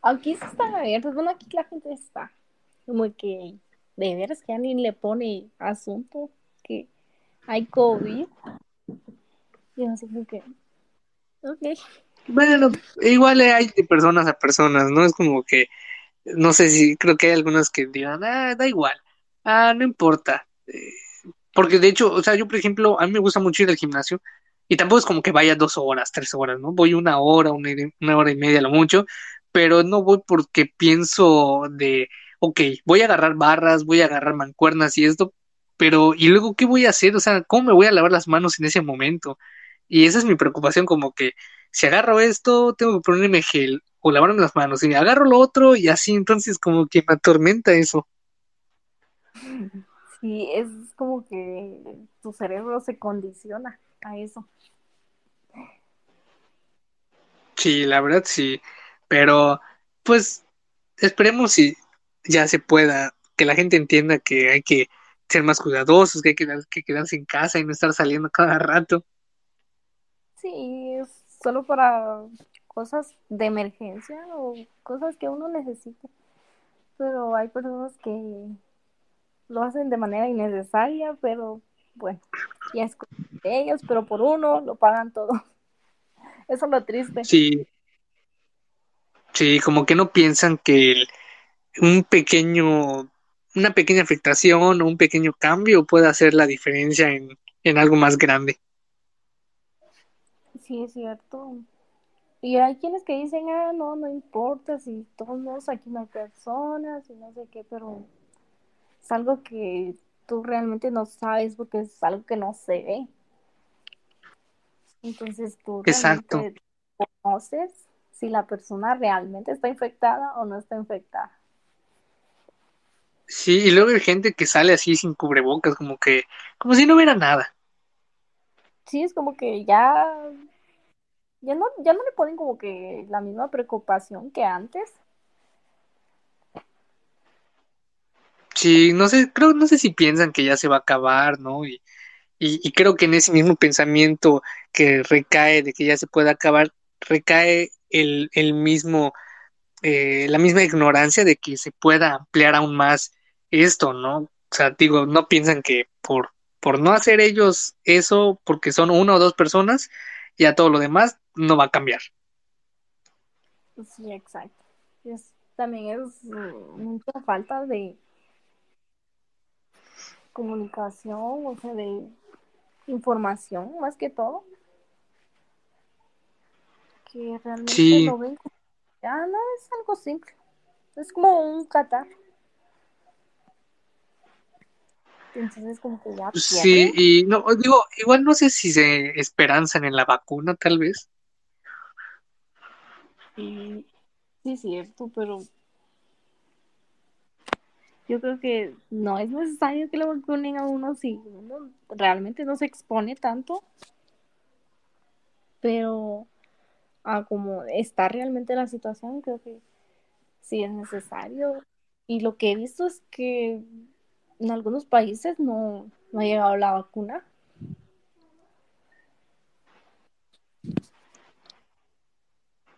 [SPEAKER 3] Aquí sí están abiertos. Bueno, aquí la gente está. Como que de veras que alguien le pone asunto que hay COVID. Y no sé qué. Ok.
[SPEAKER 2] Bueno, igual hay de personas a personas, ¿no? Es como que, no sé si, creo que hay algunas que digan, ah, da igual, ah, no importa. Eh, porque de hecho, o sea, yo por ejemplo, a mí me gusta mucho ir al gimnasio y tampoco es como que vaya dos horas, tres horas, ¿no? Voy una hora, una, una hora y media lo mucho, pero no voy porque pienso de, ok, voy a agarrar barras, voy a agarrar mancuernas y esto, pero ¿y luego qué voy a hacer? O sea, ¿cómo me voy a lavar las manos en ese momento? Y esa es mi preocupación, como que si agarro esto, tengo que ponerme gel o lavarme las manos, y agarro lo otro y así, entonces como que me atormenta eso.
[SPEAKER 3] Sí, es como que tu cerebro se condiciona a eso.
[SPEAKER 2] Sí, la verdad sí, pero pues esperemos si ya se pueda, que la gente entienda que hay que ser más cuidadosos, que hay que, quedarse en casa y no estar saliendo cada rato.
[SPEAKER 3] Sí, solo para cosas de emergencia o cosas que uno necesita. Pero hay personas que lo hacen de manera innecesaria, pero bueno, ya es de ellos, pero por uno lo pagan todo. Eso es lo triste.
[SPEAKER 2] Sí. Sí, como que no piensan que un pequeño una pequeña afectación o un pequeño cambio puede hacer la diferencia en, en algo más grande.
[SPEAKER 3] Sí, es cierto. Y hay quienes que dicen, ah, no, no importa, si todos aquí no hay personas y no sé qué, pero es algo que tú realmente no sabes porque es algo que no se ve. Entonces tú realmente conoces si la persona realmente está infectada o no está infectada.
[SPEAKER 2] Sí, y luego hay gente que sale así sin cubrebocas, como que, como si no hubiera nada.
[SPEAKER 3] Sí, es como que ya, ya no, ya no le ponen como que la misma preocupación que antes.
[SPEAKER 2] Sí, no sé, creo, no sé si piensan que ya se va a acabar, ¿no? Y, y, y creo que en ese mismo pensamiento que recae de que ya se puede acabar, recae el, el mismo, eh, la misma ignorancia de que se pueda ampliar aún más esto, ¿no? O sea, digo, no piensan que por, por no hacer ellos eso, porque son una o dos personas, ya todo lo demás no va a cambiar.
[SPEAKER 3] Sí, exacto. Es, también es mm, mucha falta de comunicación, o sea, de información más que todo. Que realmente
[SPEAKER 2] Sí,
[SPEAKER 3] lo ven como, ah, no, es algo simple. Es como un catar. Entonces como que ya
[SPEAKER 2] sí, y no, digo, igual no sé si se esperanzan en la vacuna, tal vez.
[SPEAKER 3] Sí, sí, cierto, pero yo creo que no es necesario que lo vacunen a uno si uno realmente no se expone tanto, pero a como está realmente la situación, creo que sí es necesario. Y lo que he visto es que en algunos países no, no ha llegado la vacuna.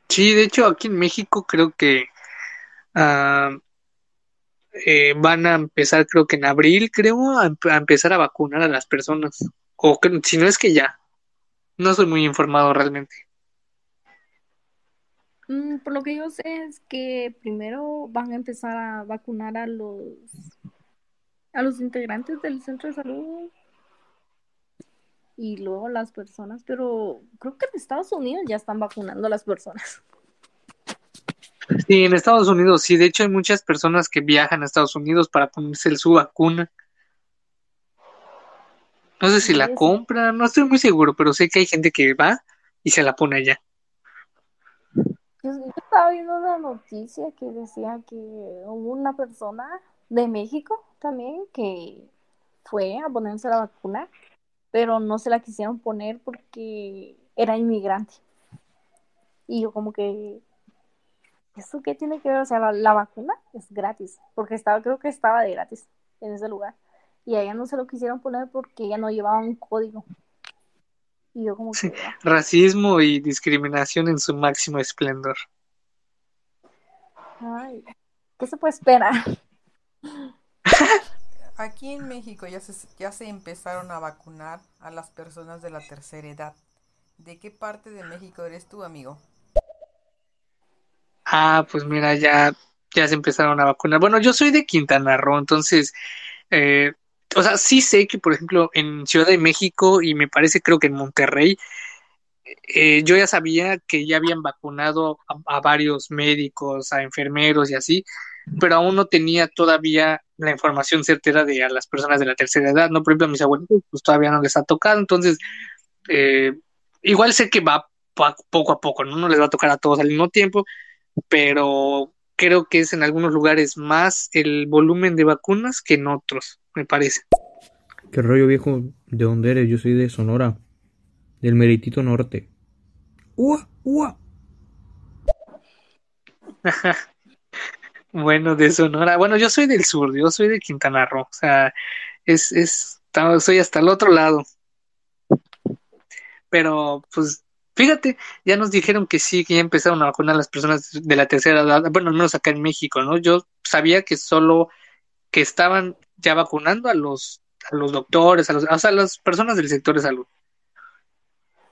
[SPEAKER 2] Sí, de hecho, aquí en México creo que eh, van a empezar, creo que en abril, creo, a, a empezar a vacunar a las personas. O que- si no es que ya, no soy muy informado realmente.
[SPEAKER 3] Mm, por lo que yo sé es que primero van a empezar a vacunar a los a los integrantes del centro de salud y luego las personas, pero creo que en Estados Unidos ya están vacunando a las personas.
[SPEAKER 2] Sí, en Estados Unidos, sí, de hecho hay muchas personas que viajan a Estados Unidos para ponerse su vacuna. No sé si la compran, no estoy muy seguro, pero sé que hay gente que va y se la pone allá.
[SPEAKER 3] Yo, yo estaba viendo una noticia que decía que hubo una persona de México también que fue a ponerse la vacuna, pero no se la quisieron poner porque era inmigrante. Y yo como que, ¿eso qué tiene que ver? O sea, la, la vacuna es gratis, porque estaba, creo que estaba de gratis en ese lugar. Y a ella no se lo quisieron poner porque ella no llevaba un código. Y yo como que, "Ah,
[SPEAKER 2] Racismo y discriminación en su máximo esplendor.
[SPEAKER 3] ay, ¿qué se puede esperar?
[SPEAKER 6] Aquí en México ya se, ya se empezaron a vacunar a las personas de la tercera edad. ¿De qué parte de México eres tú, amigo?
[SPEAKER 2] Ah, pues mira, ya, ya se empezaron a vacunar. Bueno, yo soy de Quintana Roo, entonces, eh, o sea, sí sé que, por ejemplo, en Ciudad de México y me parece creo que en Monterrey, eh, yo ya sabía que ya habían vacunado a, a varios médicos, a enfermeros y así, pero aún no tenía todavía la información certera de a las personas de la tercera edad, ¿no? Por ejemplo, a mis abuelitos, pues todavía no les ha tocado, entonces, eh, igual sé que va poco a poco, ¿no? No les va a tocar a todos al mismo tiempo, pero creo que es en algunos lugares más el volumen de vacunas que en otros, me parece.
[SPEAKER 4] ¿Qué rollo viejo? ¿De dónde eres? Yo soy de Sonora, del Meritito Norte. ¡Ua! ¡Ua!
[SPEAKER 2] Bueno, de Sonora. Bueno, yo soy del sur, yo soy de Quintana Roo. O sea, es, es, soy hasta el otro lado. Pero, pues, fíjate, ya nos dijeron que sí, que ya empezaron a vacunar a las personas de la tercera edad. Bueno, al menos acá en México, ¿no? Yo sabía que solo que estaban ya vacunando a los, a los doctores, a los, o sea, a las personas del sector de salud.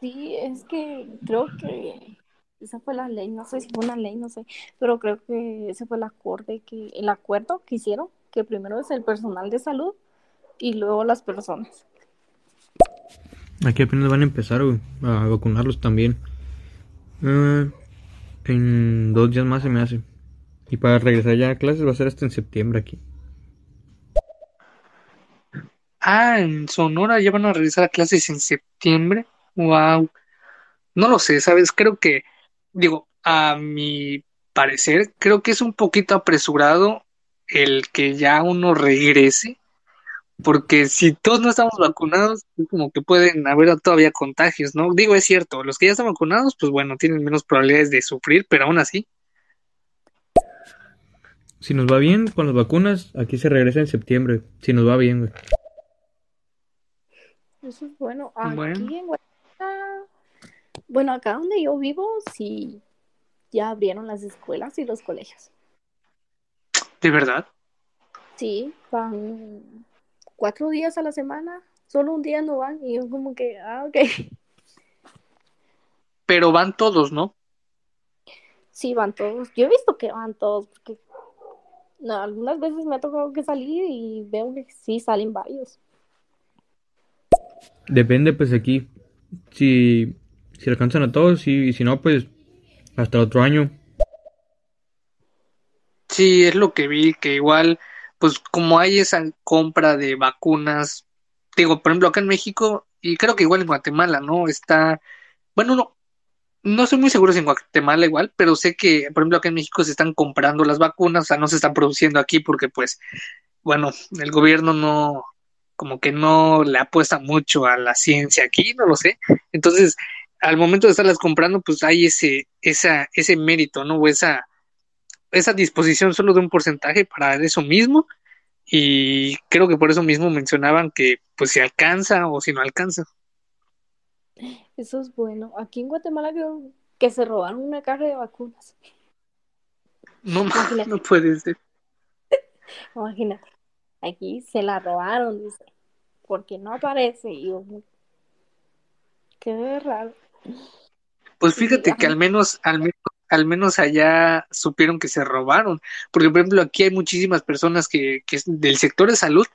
[SPEAKER 3] Sí, es que creo que esa fue la ley, no sé si fue una ley, no sé, pero creo que ese fue el acuerdo que, el acuerdo que hicieron, que primero es el personal de salud y luego las personas.
[SPEAKER 4] Aquí apenas van a empezar a vacunarlos también. Ah, en dos días más se me hace. Y para regresar ya a clases va a ser hasta en septiembre aquí.
[SPEAKER 2] Ah, en Sonora ya van a regresar a clases en septiembre. Wow. No lo sé, ¿sabes? Creo que, digo, a mi parecer, creo que es un poquito apresurado el que ya uno regrese, porque si todos no estamos vacunados, es como que pueden haber todavía contagios, ¿no? Digo, es cierto, los que ya están vacunados, pues bueno, tienen menos probabilidades de sufrir, pero aún así.
[SPEAKER 4] Si nos va bien con las vacunas, aquí se regresa en septiembre. Si nos va bien, güey.
[SPEAKER 3] Eso es bueno. Aquí
[SPEAKER 2] Bueno.
[SPEAKER 3] en Guatemala, bueno, acá donde yo vivo, sí, ya abrieron las escuelas y los colegios.
[SPEAKER 2] ¿De verdad?
[SPEAKER 3] Sí, van cuatro días a la semana, solo un día no van y yo como que, ah, ok.
[SPEAKER 2] Pero van todos, ¿no?
[SPEAKER 3] Sí, van todos. Yo he visto que van todos, porque no, algunas veces me ha tocado que salir y veo que sí salen varios.
[SPEAKER 4] Depende, pues aquí. Si, si alcanzan a todos y, y si no, pues hasta otro año.
[SPEAKER 2] Sí, es lo que vi, que igual, pues como hay esa compra de vacunas, digo, por ejemplo, acá en México, y creo que igual en Guatemala, ¿no? Está, bueno, no, no soy muy seguro si en Guatemala igual, pero sé que, por ejemplo, acá en México se están comprando las vacunas, o sea, no se están produciendo aquí porque, pues, bueno, el gobierno no, como que no le apuesta mucho a la ciencia aquí, no lo sé. Entonces, al momento de estarlas comprando, pues hay ese, esa, ese mérito, ¿no? O esa, esa disposición solo de un porcentaje para eso mismo. Y creo que por eso mismo mencionaban que, pues, si alcanza o si no alcanza.
[SPEAKER 3] Eso es bueno. Aquí en Guatemala creo que se robaron una caja de vacunas.
[SPEAKER 2] No,
[SPEAKER 3] Imagínate.
[SPEAKER 2] no puede ser.
[SPEAKER 3] Imagínate. Aquí se la robaron, dice. Porque no aparece. Y yo, qué raro.
[SPEAKER 2] Pues fíjate que al menos, al menos, al menos allá supieron que se robaron. Porque, por ejemplo, aquí hay muchísimas personas que, que del sector de salud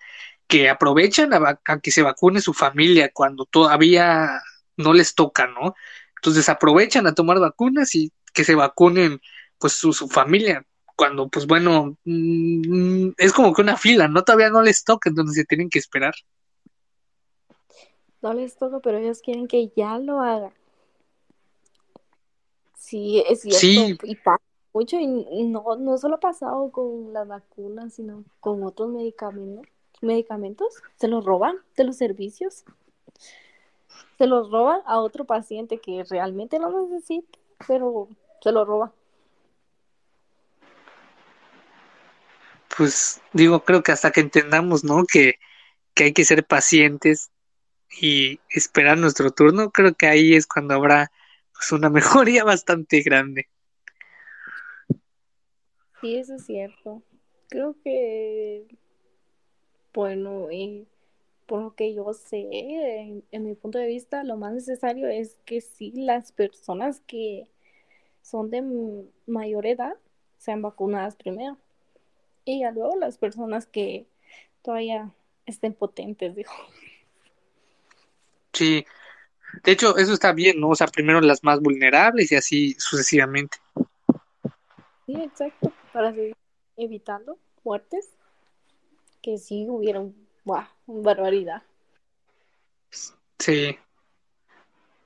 [SPEAKER 2] que aprovechan a, a que se vacune su familia cuando todavía no les toca, ¿no? Entonces aprovechan a tomar vacunas y que se vacunen pues su, su familia. Cuando, pues bueno, mm, es como que una fila, ¿no? Todavía no les toca, entonces se tienen que esperar.
[SPEAKER 3] No les toca, pero ellos quieren que ya lo hagan. Sí, es cierto.
[SPEAKER 2] Sí.
[SPEAKER 3] Y pasa mucho. Y no, no solo ha pasado con las vacunas, sino con otros medicamentos. medicamentos. Se los roban de los servicios. Se los roban a otro paciente que realmente lo necesita, pero se lo roban.
[SPEAKER 2] Pues digo, creo que hasta que entendamos, ¿no? Que, que hay que ser pacientes y esperar nuestro turno, creo que ahí es cuando habrá pues una mejoría bastante grande.
[SPEAKER 3] Sí, eso es cierto. Creo que, bueno, y por lo que yo sé, en, en mi punto de vista, lo más necesario es que sí las personas que son de mayor edad sean vacunadas primero. Y ya luego las personas que todavía estén potentes, digo.
[SPEAKER 2] Sí, de hecho, eso está bien, ¿no? O sea, primero las más vulnerables y así sucesivamente.
[SPEAKER 3] Sí, exacto, para seguir evitando muertes, que sí hubieron, ¡guau! barbaridad.
[SPEAKER 2] Sí.